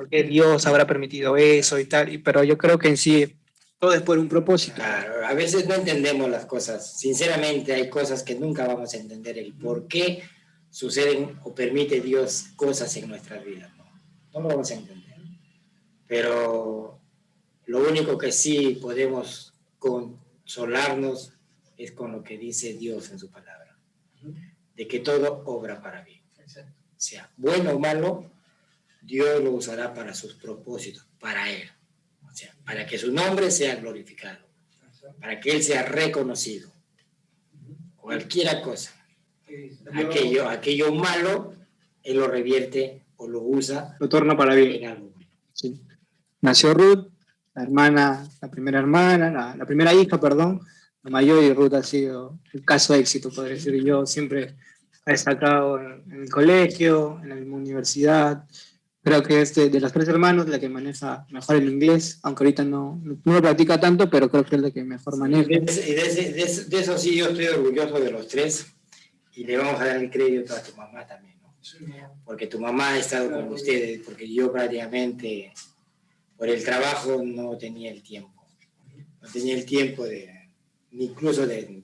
porque Dios habrá permitido eso y tal, y, pero yo creo que en sí todo es por un propósito. Claro, a veces no entendemos las cosas. Sinceramente hay cosas que nunca vamos a entender el por qué suceden o permite Dios cosas en nuestras vidas. No, no lo vamos a entender. Pero lo único que sí podemos consolarnos es con lo que dice Dios en su palabra, de que todo obra para bien. Sea bueno o malo, Dios lo usará para sus propósitos, para Él. O sea, para que su nombre sea glorificado, para que Él sea reconocido. Cualquiera cosa. Aquello, aquello malo, Él lo revierte o lo usa. Lo torna para bien. Sí. Nació Ruth, la hermana, la primera hermana, la, primera hija, perdón, la mayor y Ruth ha sido un caso de éxito, podría decir. Yo siempre he destacado en el colegio, en la misma universidad, Creo que es de, las tres hermanos la que maneja mejor el inglés, aunque ahorita no, no lo practica tanto, pero creo que es la que mejor maneja. Y de, eso sí yo estoy orgulloso de los tres y le vamos a dar el crédito a tu mamá también, ¿no? Porque tu mamá ha estado con ustedes, porque yo prácticamente por el trabajo no tenía el tiempo. No tenía el tiempo de, incluso de,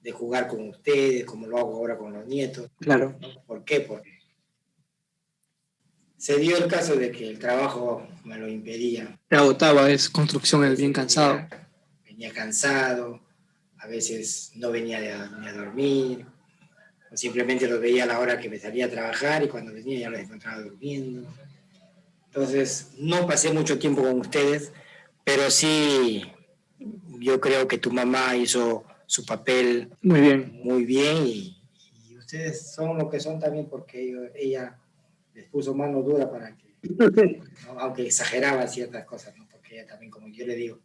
de jugar con ustedes, como lo hago ahora con los nietos. Claro. ¿Por qué? Porque se dio el caso de que el trabajo me lo impedía. Te agotaba, es construcción, el bien cansado. Venía, cansado, a veces no venía a, ni a dormir, simplemente los veía a la hora que me salía a trabajar y cuando venía ya los encontraba durmiendo. Entonces, no pasé mucho tiempo con ustedes, pero sí, yo creo que tu mamá hizo su papel muy bien, muy bien y, ustedes son lo que son también porque ella les puso mano dura para que, aunque exageraba ciertas cosas, ¿no? porque ella también, como yo le digo,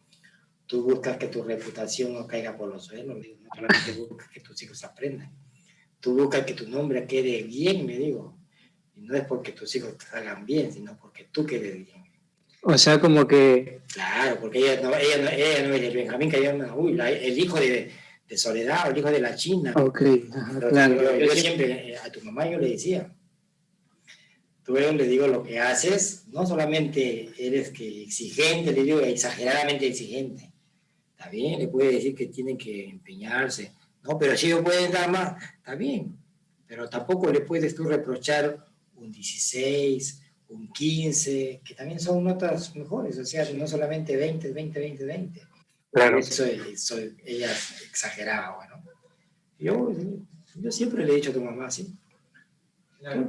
tú buscas que tu reputación no caiga por los suelos, no solamente buscas que tus hijos aprendan tú buscas que tu nombre quede bien, me digo. Y no es porque tus hijos salgan bien, sino porque tú quedes bien. O sea, como que... Claro, porque ella no, ella no, ella no es el Benjamín que ella, uy, el hijo de, de, Soledad o el hijo de la China. Ok, claro. Yo, siempre, eh, a tu mamá yo le decía, tú le digo lo que haces, no solamente eres que exigente, le digo exageradamente exigente. Está bien, le puede decir que tienen que empeñarse, no, pero si ellos pueden dar más, está bien. Pero tampoco le puedes tú reprochar un 16, un 15, que también son notas mejores, o sea, no solamente 20, 20, 20, 20. Claro. Eso, ella exageraba, bueno. Yo, yo siempre le he dicho a tu mamá, sí.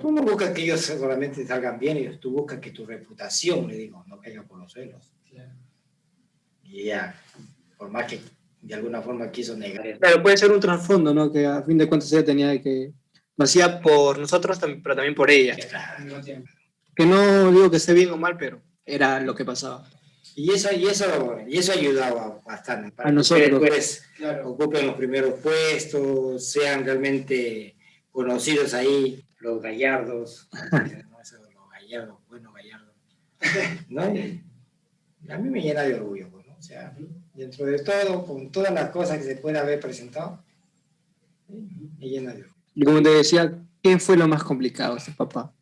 Tú, no buscas que ellos solamente salgan bien, tú buscas que tu reputación, le digo, no caiga por los suelos. Y ella, por más que de alguna forma quiso negar. Claro, puede ser un trasfondo, ¿no? Que a fin de cuentas ella tenía que... Lo hacía por nosotros, pero también por ella. Que no digo que esté bien o mal, pero era lo que pasaba. Y eso, y eso, y eso ayudaba bastante para a nosotros. que después ocupen los primeros puestos, sean realmente conocidos ahí, los gallardos, los gallardos, bueno gallardos. ¿no? a mí me llena de orgullo, pues, ¿no? O sea, dentro de todo, con todas las cosas que se puede haber presentado, me llena de Y como te decía, ¿qué fue lo más complicado este papá?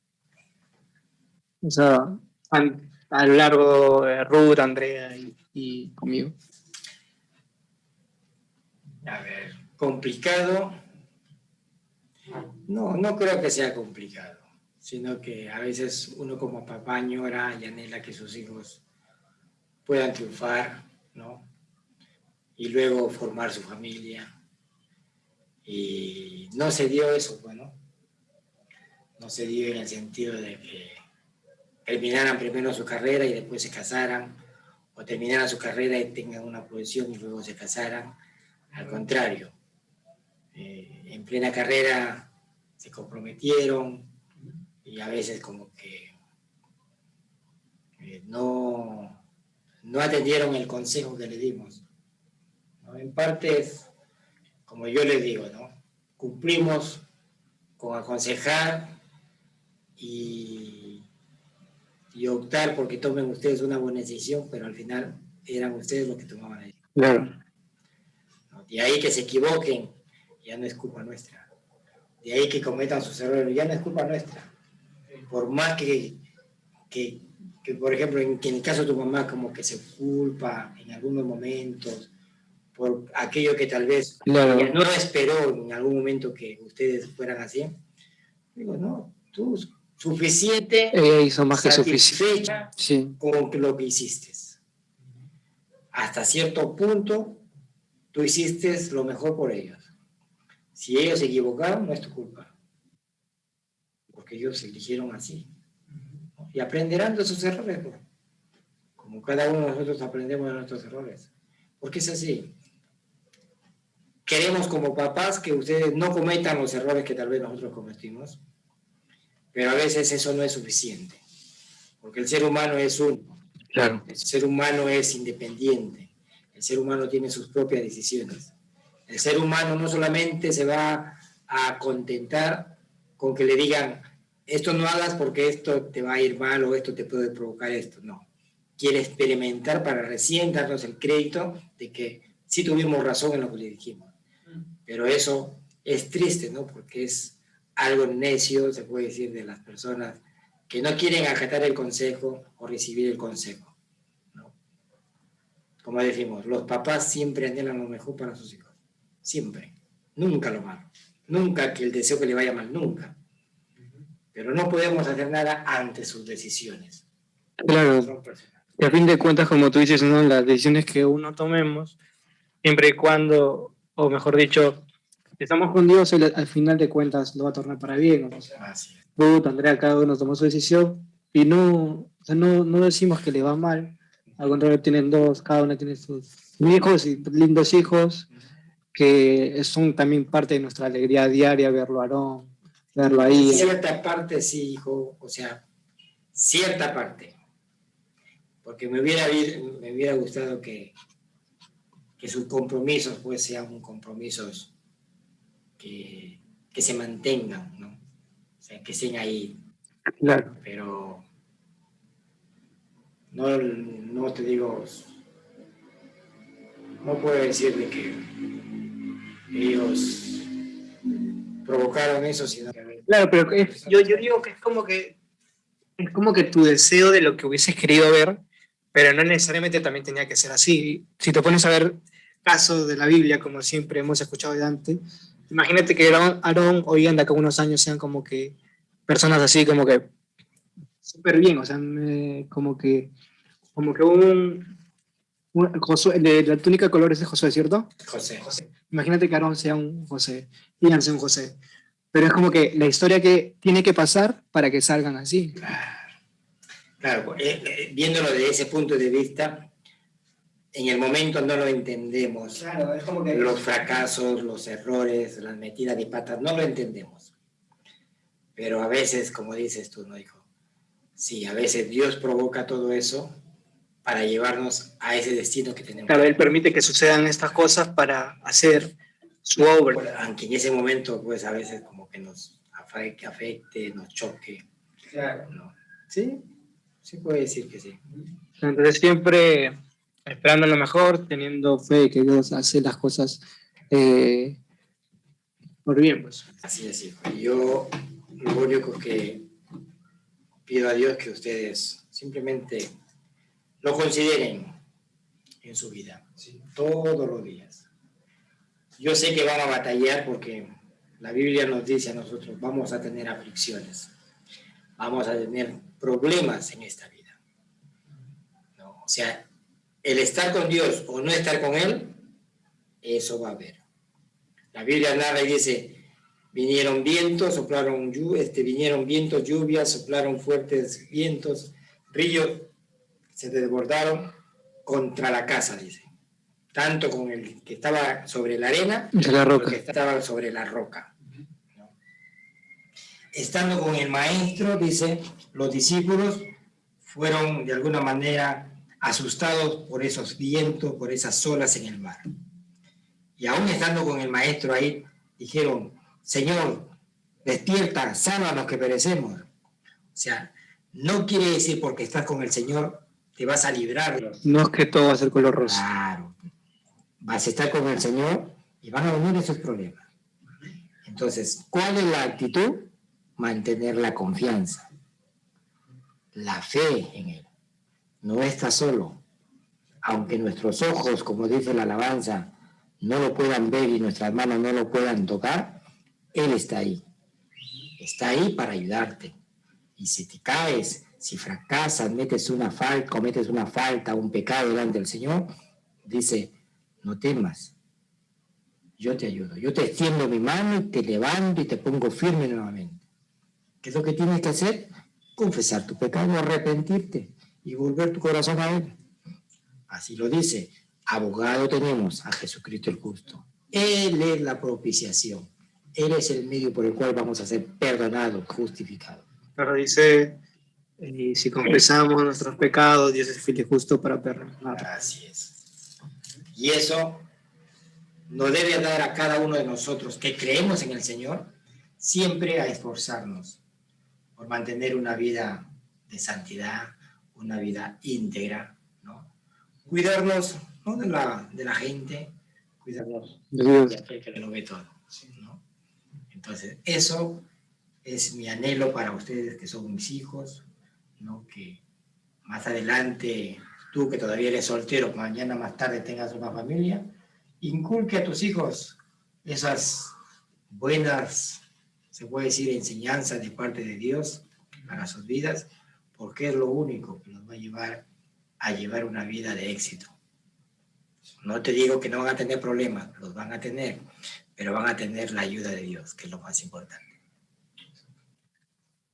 O sea, a, lo largo de Ruth, Andrea y, conmigo. A ver, complicado. No, no creo que sea complicado, sino que a veces uno como papá añora y anhela que sus hijos puedan triunfar, ¿no? y luego formar su familia. Y no se dio eso, bueno, no se dio en el sentido de que terminaran primero su carrera y después se casaran, o terminaran su carrera y tengan una profesión y luego se casaran. Al contrario, eh, en plena carrera se comprometieron y a veces como que eh, no, no atendieron el consejo que le dimos. En parte es, como yo les digo, ¿no? cumplimos con aconsejar y, y optar porque tomen ustedes una buena decisión, pero al final eran ustedes los que tomaban la decisión. Claro. De ahí que se equivoquen, ya no es culpa nuestra. De ahí que cometan sus errores, ya no es culpa nuestra. Por más que, que, que por ejemplo, en, en el caso de tu mamá, como que se culpa en algunos momentos, por aquello que tal vez no esperó en algún momento que ustedes fueran así. Digo, no, tú suficiente. Ella hizo más que suficiente. con lo que hiciste. Hasta cierto punto, tú hiciste lo mejor por ellos. Si ellos se equivocaron, no es tu culpa. Porque ellos se eligieron así. Y aprenderán de sus errores. Como cada uno de nosotros aprendemos de nuestros errores. Porque es así queremos como papás que ustedes no cometan los errores que tal vez nosotros cometimos, pero a veces eso no es suficiente, porque el ser humano es uno. Claro. El ser humano es independiente, el ser humano tiene sus propias decisiones. El ser humano no solamente se va a contentar con que le digan, esto no hagas porque esto te va a ir mal o esto te puede provocar esto, no. Quiere experimentar para recién darnos el crédito de que sí tuvimos razón en lo que le dijimos. Pero eso es triste, ¿no? Porque es algo necio, se puede decir, de las personas que no quieren acatar el consejo o recibir el consejo. ¿no? Como decimos, los papás siempre anhelan lo mejor para sus hijos. Siempre. Nunca lo malo. Nunca que el deseo que le vaya mal, nunca. Pero no podemos hacer nada ante sus decisiones. Claro. Y a fin de cuentas, como tú dices, ¿no? las decisiones que uno tomemos, siempre y cuando o mejor dicho, estamos con Dios, al final de cuentas lo va a tornar para bien. O sea, Andrea, cada uno tomó su decisión y no, no, no decimos que le va mal. Al contrario, tienen dos, cada uno tiene sus hijos y lindos hijos que son también parte de nuestra alegría diaria verlo a Aarón, verlo ahí. Cierta parte sí, hijo, o sea, cierta parte. Porque me hubiera, me hubiera gustado que, que sus compromisos pues sean compromisos que, que se mantengan, ¿no? O sea, que estén ahí. Claro. Pero no, no te digo, no puedo decirle que ellos provocaron eso, sino que... Claro, pero yo, yo digo que es como que es como que tu deseo de lo que hubieses querido ver, pero no necesariamente también tenía que ser así. Si te pones a ver casos de la Biblia, como siempre hemos escuchado de Dante, imagínate que Aarón hoy anda acá unos años sean como que personas así, como que súper bien, o sea, como que como que un, de la túnica de colores de José, ¿cierto? José. José. Imagínate que Aarón sea un José, Ian sea un José. Pero es como que la historia que tiene que pasar para que salgan así. Claro, claro eh, eh, viéndolo desde ese punto de vista, en el momento no lo entendemos. Claro, es como que... Los fracasos, los errores, las metidas de patas, no lo entendemos. Pero a veces, como dices tú, ¿no, hijo? Sí, a veces Dios provoca todo eso para llevarnos a ese destino que tenemos. Claro, Él permite que sucedan estas cosas para hacer su obra. Aunque en ese momento, pues a veces como que nos afecte, nos choque. Claro. ¿no? Sí, sí puede decir que sí. Entonces siempre esperando lo mejor, teniendo fe que Dios hace las cosas eh, por bien. Pues. Así es, hijo. Yo lo único que pido a Dios que ustedes simplemente lo consideren en su vida, todos los días. Yo sé que van a batallar porque la Biblia nos dice a nosotros, vamos a tener aflicciones, vamos a tener problemas en esta vida. O sea, el estar con Dios o no estar con Él, eso va a haber. La Biblia narra y dice, vinieron vientos, soplaron, este, vinieron vientos, lluvias, soplaron fuertes vientos, ríos se desbordaron contra la casa, dice. Tanto con el que estaba sobre la arena, como el que estaba sobre la roca. Estando con el maestro, dice, los discípulos fueron de alguna manera asustados por esos vientos, por esas olas en el mar. Y aún estando con el maestro ahí, dijeron, Señor, despierta, sálvanos que perecemos. O sea, no quiere decir porque estás con el Señor te vas a librar. No es que todo va a ser color rosa. Claro. Vas a estar con el Señor y van a venir esos problemas. Entonces, ¿cuál es la actitud? Mantener la confianza, la fe en Él. No está solo. Aunque nuestros ojos, como dice la alabanza, no lo puedan ver y nuestras manos no lo puedan tocar, Él está ahí. Está ahí para ayudarte. Y si te caes, si fracasas, metes una falta, cometes una falta, un pecado delante del Señor, dice, no temas, yo te ayudo, yo te extiendo mi mano y te levanto y te pongo firme nuevamente. ¿Qué es lo que tienes que hacer? Confesar tu pecado, arrepentirte y volver tu corazón a Él. Así lo dice, abogado tenemos a Jesucristo el justo. Él es la propiciación. Él es el medio por el cual vamos a ser perdonados, justificados. Pero dice y si confesamos nuestros pecados, Dios es fiel y justo para perdonar. Así es. Y eso nos debe dar a cada uno de nosotros que creemos en el Señor siempre a esforzarnos por mantener una vida de santidad, una vida íntegra, ¿no? Cuidarnos ¿no? de, la, de la gente, cuidarnos de aquel que lo ve todo, ¿no? Entonces, eso es mi anhelo para ustedes que son mis hijos, que más adelante tú que todavía eres soltero, mañana más tarde tengas una familia, inculque a tus hijos esas buenas, se puede decir, enseñanzas de parte de Dios para sus vidas, porque es lo único va a llevar a llevar una vida de éxito. No te digo que no van a tener problemas, los van a tener, pero van a tener la ayuda de Dios, que es lo más importante.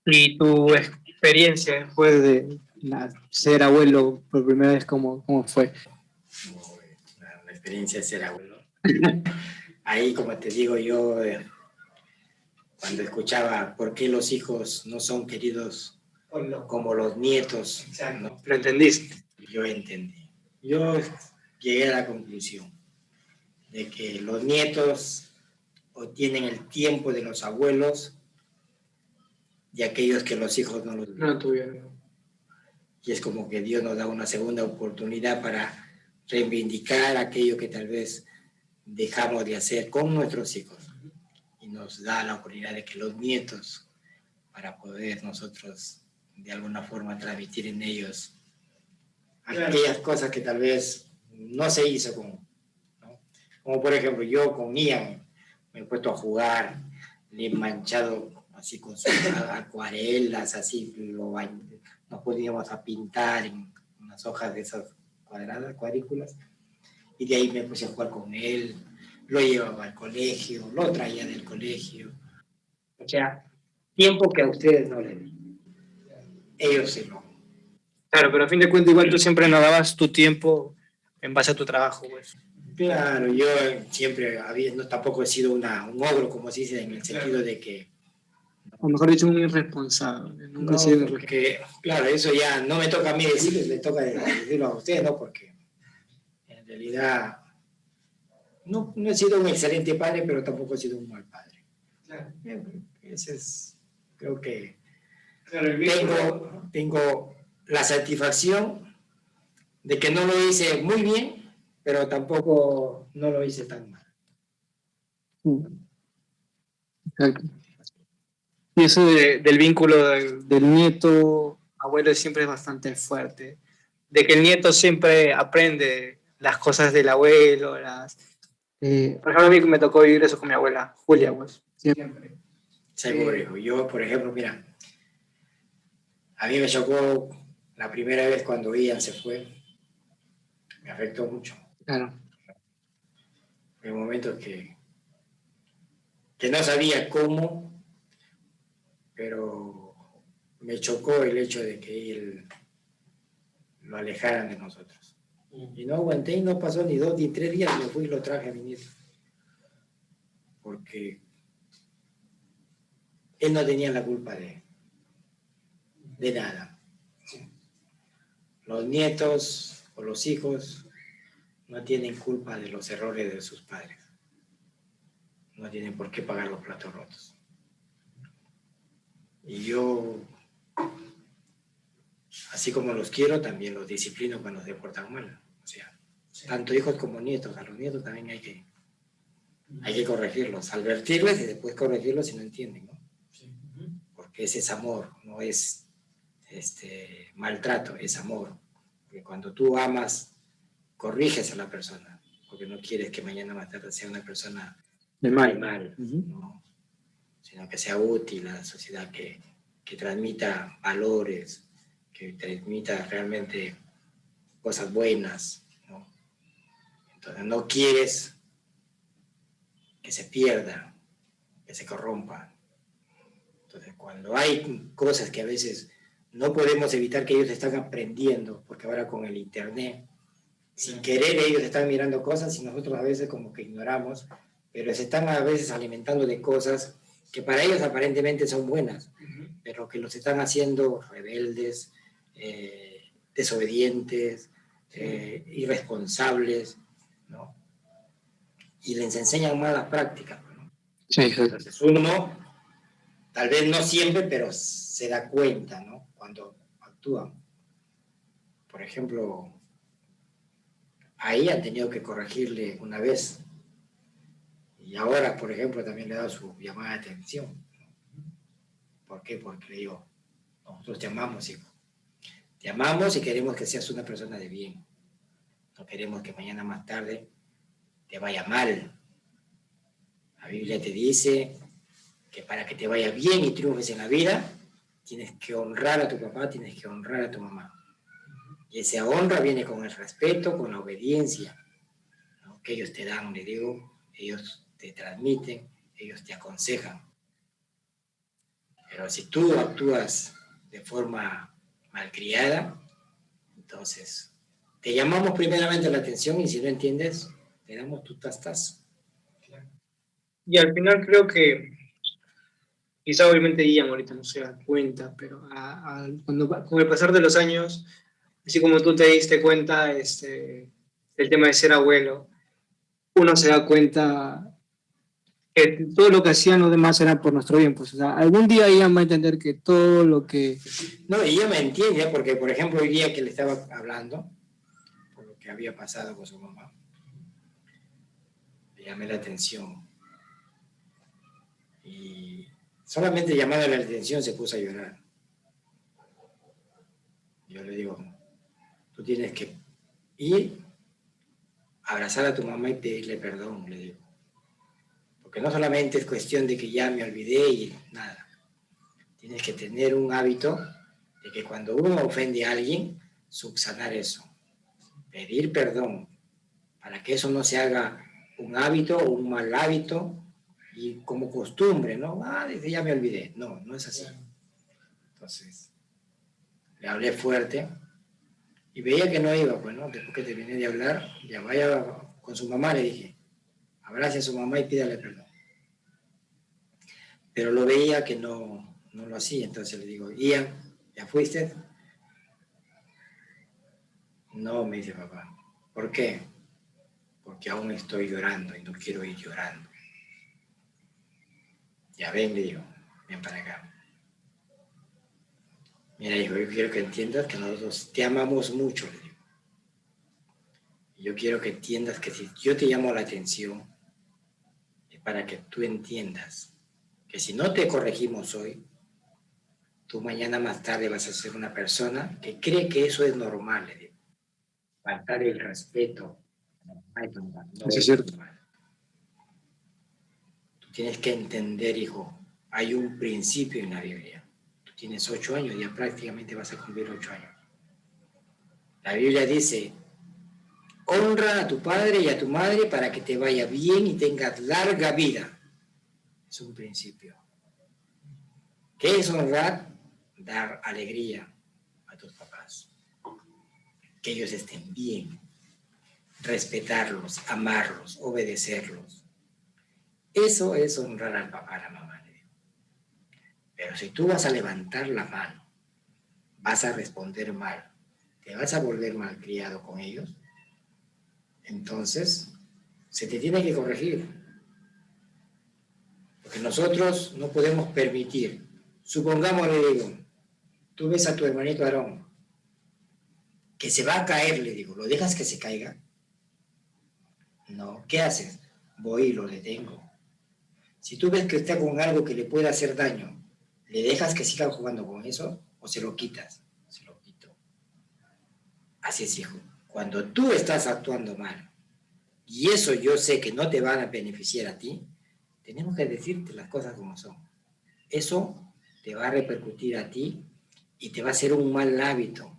¿Y tu experiencia después de ser abuelo por primera vez, cómo, cómo fue? La, experiencia de ser abuelo. Ahí, como te digo, yo eh, cuando escuchaba por qué los hijos no son queridos como los nietos, ¿no? ¿lo entendiste? Yo entendí. Yo llegué a la conclusión de que los nietos obtienen el tiempo de los abuelos y aquellos que los hijos no lo no tuvieron. Y es como que Dios nos da una segunda oportunidad para reivindicar aquello que tal vez dejamos de hacer con nuestros hijos. Y nos da la oportunidad de que los nietos, para poder nosotros de alguna forma transmitir en ellos aquellas cosas que tal vez no se hizo con, como por ejemplo yo con Ian me he puesto a jugar, le he manchado así con sus acuarelas, así lo, nos poníamos a pintar en unas hojas de esas cuadradas, cuadrículas, y de ahí me puse a jugar con él, lo llevaba al colegio, lo traía del colegio. O sea, tiempo que a ustedes no le di. Ellos se lo. Claro, pero a fin de cuentas igual tú siempre nadabas tu tiempo en base a tu trabajo, pues. Claro, yo siempre había, no, tampoco he sido una, un ogro, como se dice, en el sentido de que... O mejor dicho, un irresponsable. Nunca no, sido porque, claro, eso ya no me toca a mí decirlo, le toca decirlo a ustedes, ¿no? Porque en realidad no, no he sido un excelente padre, pero tampoco he sido un mal padre. Claro. Ese es, creo que tengo, tengo la satisfacción de que no lo hice muy bien, pero tampoco no lo hice tan mal. Y eso del vínculo del, nieto abuelo siempre es bastante fuerte. De que el nieto siempre aprende las cosas del abuelo. Las, eh, por ejemplo, a mí me tocó vivir eso con mi abuela, Julia, pues, siempre. Seguro, yo, por ejemplo, mira, a mí me chocó la primera vez cuando Ian se fue, me afectó mucho. Claro. En momentos que, que no sabía cómo, pero me chocó el hecho de que él lo alejaran de nosotros. Y no aguanté y no pasó ni dos ni tres días, me fui y lo traje a mi nieto. Porque él no tenía la culpa de, de nada. Los nietos o los hijos no tienen culpa de los errores de sus padres. No tienen por qué pagar los platos rotos. Y yo, así como los quiero, también los disciplino cuando se portan mal. O sea, tanto hijos como nietos. A los nietos también hay que, hay que corregirlos, advertirles y después corregirlos si no entienden, ¿no? Porque ese es amor, no es este, maltrato, es amor. Porque cuando tú amas corriges a la persona, porque no quieres que mañana más tarde sea una persona de mal, mal sino que sea útil a la sociedad, que, que transmita valores, que transmita realmente cosas buenas. ¿no? Entonces no quieres que se pierda, que se corrompa. Entonces cuando hay cosas que a veces no podemos evitar que ellos están aprendiendo, porque ahora con el Internet sin querer ellos están mirando cosas y nosotros a veces como que ignoramos, pero se están a veces alimentando de cosas que para ellos aparentemente son buenas, pero que los están haciendo rebeldes, eh, desobedientes, eh, irresponsables, ¿no? Y les enseñan malas prácticas. ¿no? Sí, Entonces uno, tal vez no siempre, pero se da cuenta, ¿no? Cuando actúan. Por ejemplo, ahí han tenido que corregirle una vez. Y ahora, por ejemplo, también le he dado su llamada de atención. ¿Por qué? Porque le digo, nosotros te amamos, hijo. Te amamos y queremos que seas una persona de bien. No queremos que mañana más tarde te vaya mal. La Biblia te dice que para que te vaya bien y triunfes en la vida, tienes que honrar a tu papá, tienes que honrar a tu mamá. Y esa honra viene con el respeto, con la obediencia que ellos te dan, le digo, ellos te transmiten, ellos te aconsejan. Pero si tú actúas de forma malcriada, entonces te llamamos primeramente la atención y si no entiendes, te damos tu tastas. Y al final creo que quizá obviamente Ian ahorita no se da cuenta, pero cuando, con el pasar de los años, así como tú te diste cuenta este, del tema de ser abuelo, uno se da cuenta que todo lo que hacían los demás era por nuestro bien. Pues, o sea, algún día Ian va a entender que todo lo que... No, y ella me entiende, porque por ejemplo el día que le estaba hablando, por lo que había pasado con su mamá, le llamé la atención Solamente llamando la atención se puso a llorar. Yo le digo, tú tienes que ir, abrazar a tu mamá y pedirle perdón, le digo. Porque no solamente es cuestión de que ya me olvidé y nada. Tienes que tener un hábito de que cuando uno ofende a alguien, subsanar eso. Pedir perdón para que eso no se haga un hábito un mal hábito y como costumbre, ¿no? Ah, desde ya me olvidé. No, no es así. Entonces, le hablé fuerte y veía que no iba, pues, ¿no? Después que terminé de hablar, ya vaya con su mamá, le dije, abrace a su mamá y pídale perdón. Pero lo veía que no, no lo hacía, entonces le digo, Ian, ¿ya fuiste? No, me dice papá. ¿Por qué? Porque aún estoy llorando y no quiero ir llorando. Ya ven, le digo, ven para acá. Mira, hijo, yo quiero que entiendas que nosotros te amamos mucho, le digo. yo quiero que entiendas que si yo te llamo la atención, es para que tú entiendas que si no te corregimos hoy, tú mañana más tarde vas a ser una persona que cree que eso es normal, le digo. Faltar el respeto. No, es cierto. Tienes que entender, hijo, hay un principio en la Biblia. Tú tienes ocho años, ya prácticamente vas a cumplir ocho años. La Biblia dice, honra a tu padre y a tu madre para que te vaya bien y tengas larga vida. Es un principio. ¿Qué es honrar? Dar alegría a tus papás. Que ellos estén bien. Respetarlos, amarlos, obedecerlos. Eso es honrar al papá, a la mamá. Pero si tú vas a levantar la mano, vas a responder mal, te vas a volver malcriado con ellos, entonces se te tiene que corregir. Porque nosotros no podemos permitir, supongamos, le digo, tú ves a tu hermanito Aarón, que se va a caer, le digo, ¿lo dejas que se caiga? No, ¿qué haces? Voy y lo detengo si tú ves que está con algo que le puede hacer daño, ¿le dejas que siga jugando con eso o se lo quitas? Se lo quito. Así es, hijo. Cuando tú estás actuando mal y eso yo sé que no te van a beneficiar a ti, tenemos que decirte las cosas como son. Eso te va a repercutir a ti y te va a hacer un mal hábito.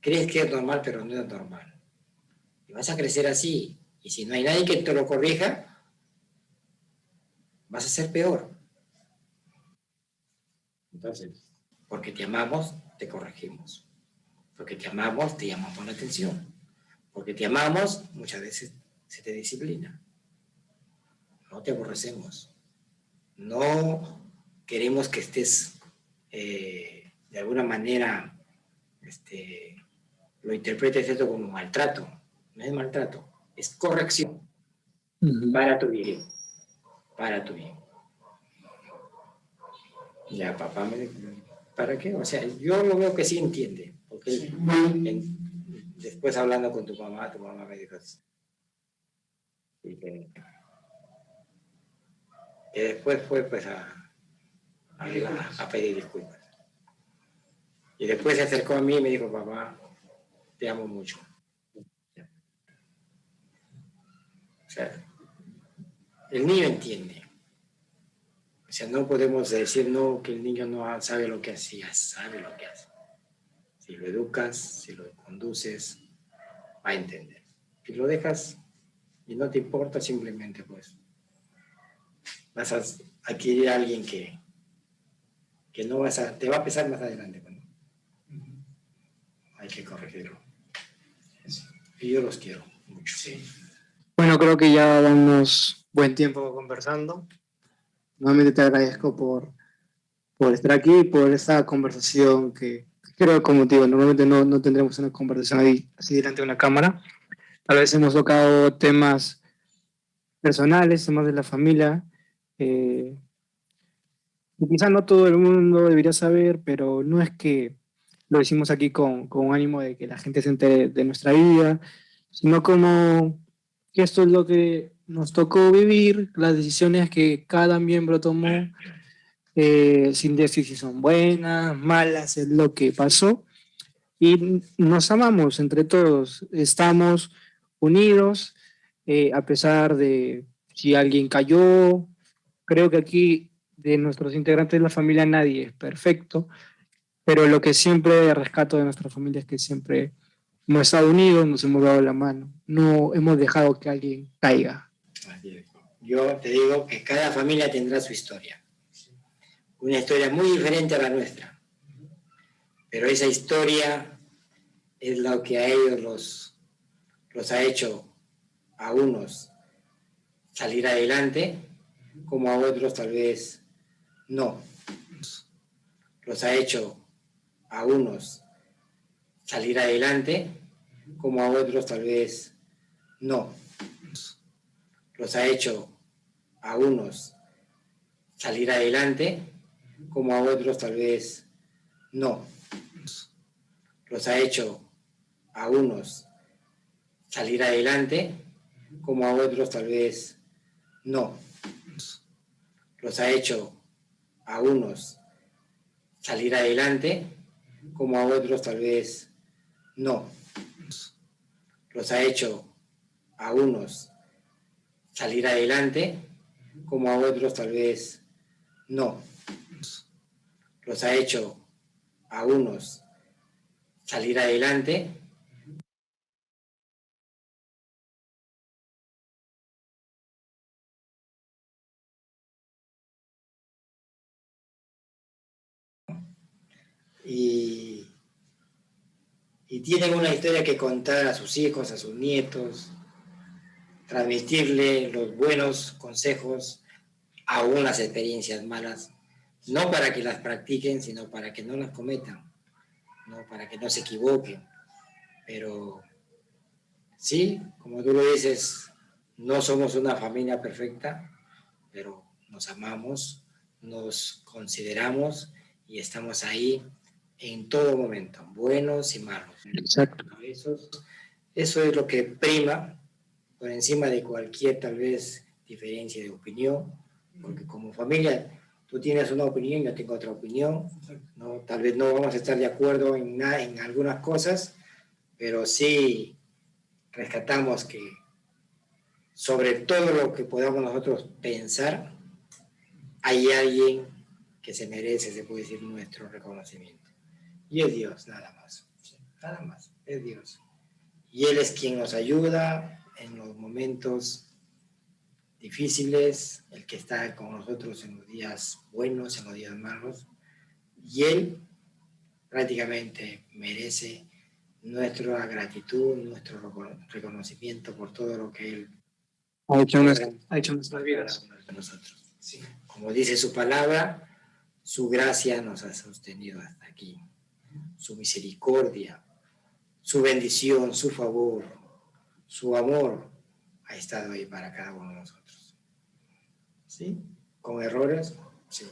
Crees que es normal, pero no es normal. Y vas a crecer así. Y si no hay nadie que te lo corrija, vas a ser peor. Entonces, porque te amamos, te corregimos. Porque te amamos, te llamamos la atención. Porque te amamos, muchas veces se te disciplina. No te aborrecemos. No queremos que estés eh, de alguna manera, este, lo interpretes esto como maltrato. No es maltrato, es corrección para tu bien para tu bien. Ya, papá me dijo, ¿para qué? O sea, yo lo veo que sí entiende, porque después hablando con tu mamá, tu mamá me dijo, y que, después fue pues a, a, pedir disculpas. Y después se acercó a mí y me dijo, papá, te amo mucho. O sea, el niño entiende. O sea, no podemos decir no, que el niño no sabe lo que hace, ya sabe lo que hace. Si lo educas, si lo conduces, va a entender. Si lo dejas y no te importa, simplemente pues vas a adquirir a alguien que, que no vas a, te va a pesar más adelante. Bueno, hay que corregirlo. Y yo los quiero mucho. Bueno, creo que ya damos buen tiempo conversando. Nuevamente te agradezco por, por estar aquí, por esta conversación que creo, como te digo, normalmente no, no tendremos una conversación ahí, así delante de una cámara. Tal vez hemos tocado temas personales, temas de la familia, eh, y quizá no todo el mundo debería saber, pero no es que lo decimos aquí con, con ánimo de que la gente se entere de nuestra vida, sino como que esto es lo que nos tocó vivir, las decisiones que cada miembro tomó, eh, sin decir si son buenas, malas, es lo que pasó. Y nos amamos entre todos, estamos unidos, eh, a pesar de si alguien cayó. Creo que aquí de nuestros integrantes de la familia nadie es perfecto, pero lo que siempre rescato de nuestra familia es que siempre hemos estado unidos, nos hemos dado la mano, no hemos dejado que alguien caiga. Yo te digo que cada familia tendrá su historia, una historia muy diferente a la nuestra, pero esa historia es lo que a ellos los, los ha hecho a unos salir adelante, como a otros tal vez no. Los ha hecho a unos salir adelante, como a otros tal vez no. Los ha hecho a unos salir adelante, como a otros tal vez no. Los ha hecho a unos salir adelante, como a otros tal vez no. Los ha hecho a unos salir adelante, como a otros tal vez no. Los ha hecho a unos salir adelante, como a otros tal vez no. Los ha hecho a unos salir adelante, y, tienen una historia que contar a sus hijos, a sus nietos, transmitirle los buenos consejos, aún las experiencias malas, no para que las practiquen, sino para que no las cometan, no para que no se equivoquen. Pero sí, como tú lo dices, no somos una familia perfecta, pero nos amamos, nos consideramos y estamos ahí en todo momento, buenos y malos. Exacto. Eso, eso es lo que prima por encima de cualquier tal vez diferencia de opinión, porque como familia tú tienes una opinión, yo tengo otra opinión, ¿no? tal vez no vamos a estar de acuerdo en, en algunas cosas, pero sí rescatamos que sobre todo lo que podamos nosotros pensar, hay alguien que se merece, se puede decir, nuestro reconocimiento. Y es Dios, nada más. Nada más, es Dios. Y Él es quien nos ayuda en los momentos difíciles, el que está con nosotros en los días buenos, en los días malos. Y Él prácticamente merece nuestra gratitud, nuestro reconocimiento por todo lo que Él ha hecho, en nuestras vidas. Nosotros. Como dice su palabra, su gracia nos ha sostenido hasta aquí su misericordia, su bendición, su favor, su amor ha estado ahí para cada uno de nosotros. ¿Sí? ¿Con errores? Sí.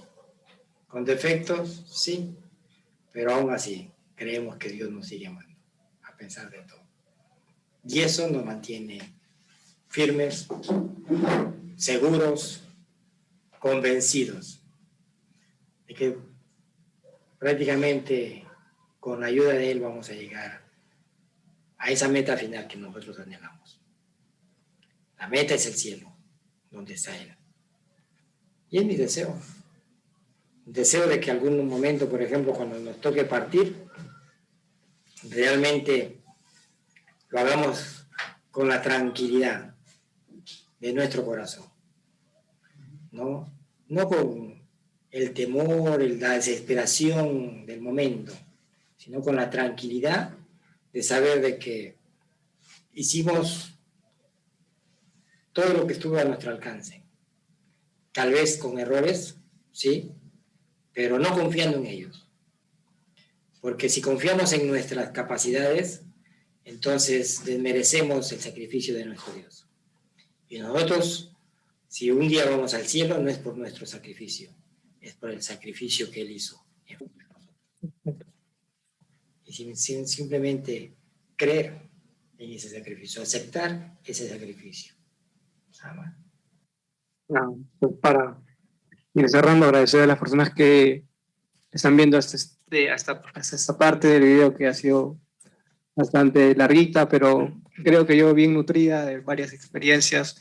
¿Con defectos? Sí. Pero aún así, creemos que Dios nos sigue amando, a pesar de todo. Y eso nos mantiene firmes, seguros, convencidos de que prácticamente con la ayuda de Él vamos a llegar a esa meta final que nosotros anhelamos. La meta es el cielo, donde está Él. Y es mi deseo. Deseo de que algún momento, por ejemplo, cuando nos toque partir, realmente lo hagamos con la tranquilidad de nuestro corazón. ¿No? no con el temor, la desesperación del momento, sino con la tranquilidad de saber de que hicimos todo lo que estuvo a nuestro alcance. Tal vez con errores, sí, pero no confiando en ellos. Porque si confiamos en nuestras capacidades, entonces desmerecemos el sacrificio de nuestro Dios. Y nosotros, si un día vamos al cielo, no es por nuestro sacrificio, es por el sacrificio que Él hizo. Y simplemente creer en ese sacrificio, aceptar ese sacrificio. Pues para ir cerrando, agradecer a las personas que están viendo hasta, este, hasta, hasta esta parte del video que ha sido bastante larguita, pero creo que yo bien nutrida de varias experiencias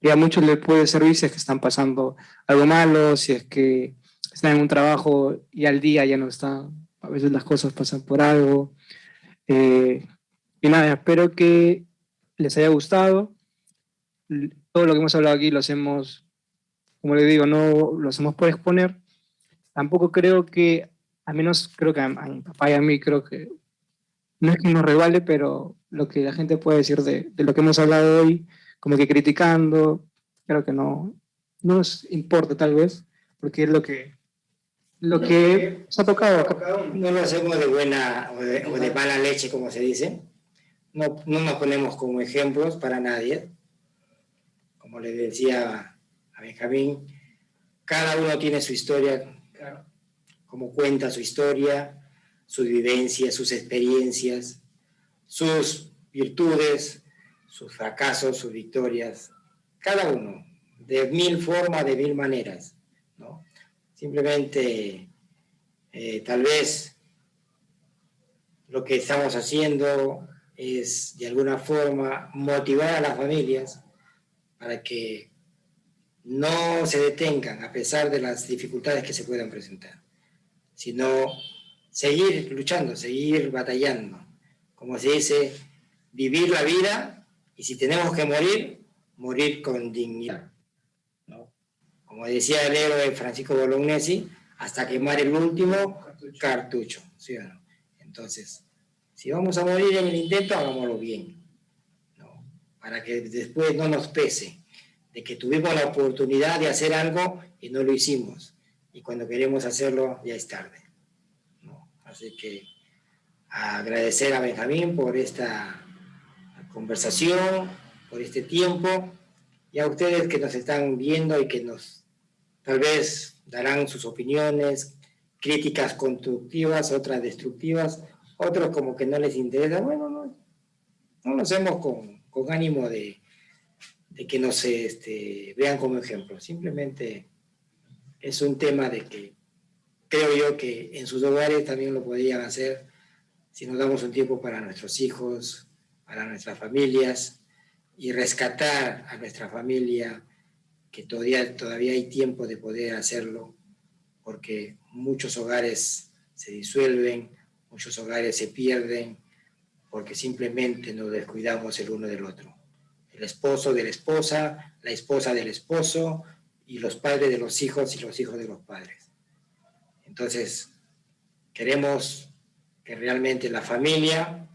que a muchos les puede servir si es que están pasando algo malo, si es que están en un trabajo y al día ya no están, veces las cosas pasan por algo. Eh, y nada, espero que les haya gustado. Todo lo que hemos hablado aquí lo hacemos, como les digo, no lo hacemos por exponer. Tampoco creo que, al menos creo que a, a mi papá y a mí, creo que no es que nos revale, pero lo que la gente puede decir de, de, lo que hemos hablado hoy, como que criticando, creo que no, no nos importa tal vez, porque es lo que, lo que se ha tocado No lo hacemos de buena o de, o de, mala leche, como se dice. No, no nos ponemos como ejemplos para nadie. Como le decía a Benjamín, cada uno tiene su historia, como cuenta su historia, sus vivencias, sus experiencias, sus virtudes, sus fracasos, sus victorias, cada uno, de mil formas, de mil maneras. ¿no? Simplemente, eh, tal vez lo que estamos haciendo es de alguna forma motivar a las familias para que no se detengan a pesar de las dificultades que se puedan presentar, sino seguir luchando, seguir batallando. Como se dice, vivir la vida y si tenemos que morir, morir con dignidad. ¿No? Como decía el héroe Francisco Bolognesi, hasta quemar el último cartucho. ¿sí o no? Entonces, si vamos a morir en el intento, hagámoslo bien. ¿no? Para que después no nos pese de que tuvimos la oportunidad de hacer algo y no lo hicimos. Y cuando queremos hacerlo, ya es tarde. Así que agradecer a Benjamín por esta conversación, por este tiempo, y a ustedes que nos están viendo y que nos tal vez darán sus opiniones, críticas constructivas, otras destructivas, otros como que no les interesa. Bueno, no, no lo hacemos con, con ánimo de, de, que nos este, vean como ejemplo, simplemente es un tema de que creo yo que en sus hogares también lo podrían hacer si nos damos un tiempo para nuestros hijos, para nuestras familias y rescatar a nuestra familia, que todavía, todavía hay tiempo de poder hacerlo, porque muchos hogares se disuelven, muchos hogares se pierden, porque simplemente nos descuidamos el uno del otro. El esposo de la esposa, la esposa del esposo, y los padres de los hijos y los hijos de los padres. Entonces, queremos que realmente la familia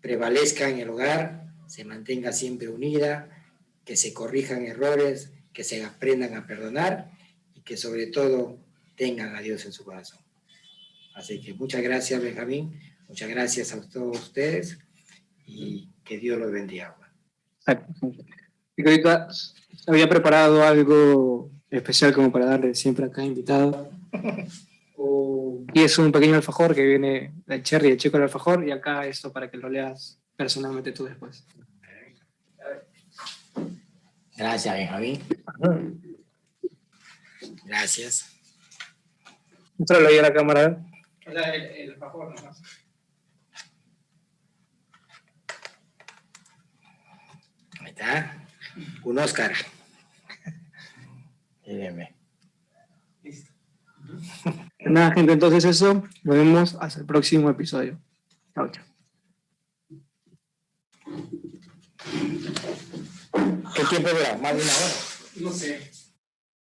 prevalezca en el hogar, se mantenga siempre unida, que se corrijan errores, que se aprendan a perdonar y que sobre todo tengan a Dios en su corazón. Así que muchas gracias, Benjamín, muchas gracias a todos ustedes y que Dios los bendiga. Había preparado algo especial como para darle siempre acá invitado. Y es un pequeño alfajor que viene del cherry, el chico del alfajor, y acá esto para que lo leas personalmente tú después. Gracias, Benjamín. Gracias. Muéstralo ahí a la cámara. El, el alfajor nomás. Ahí está. Un Oscar. Mírenme. Listo. Nada, gente, entonces eso, nos vemos hasta el próximo episodio. Chao, chao. ¿Qué tiempo dura? ¿Más de una hora? No sé.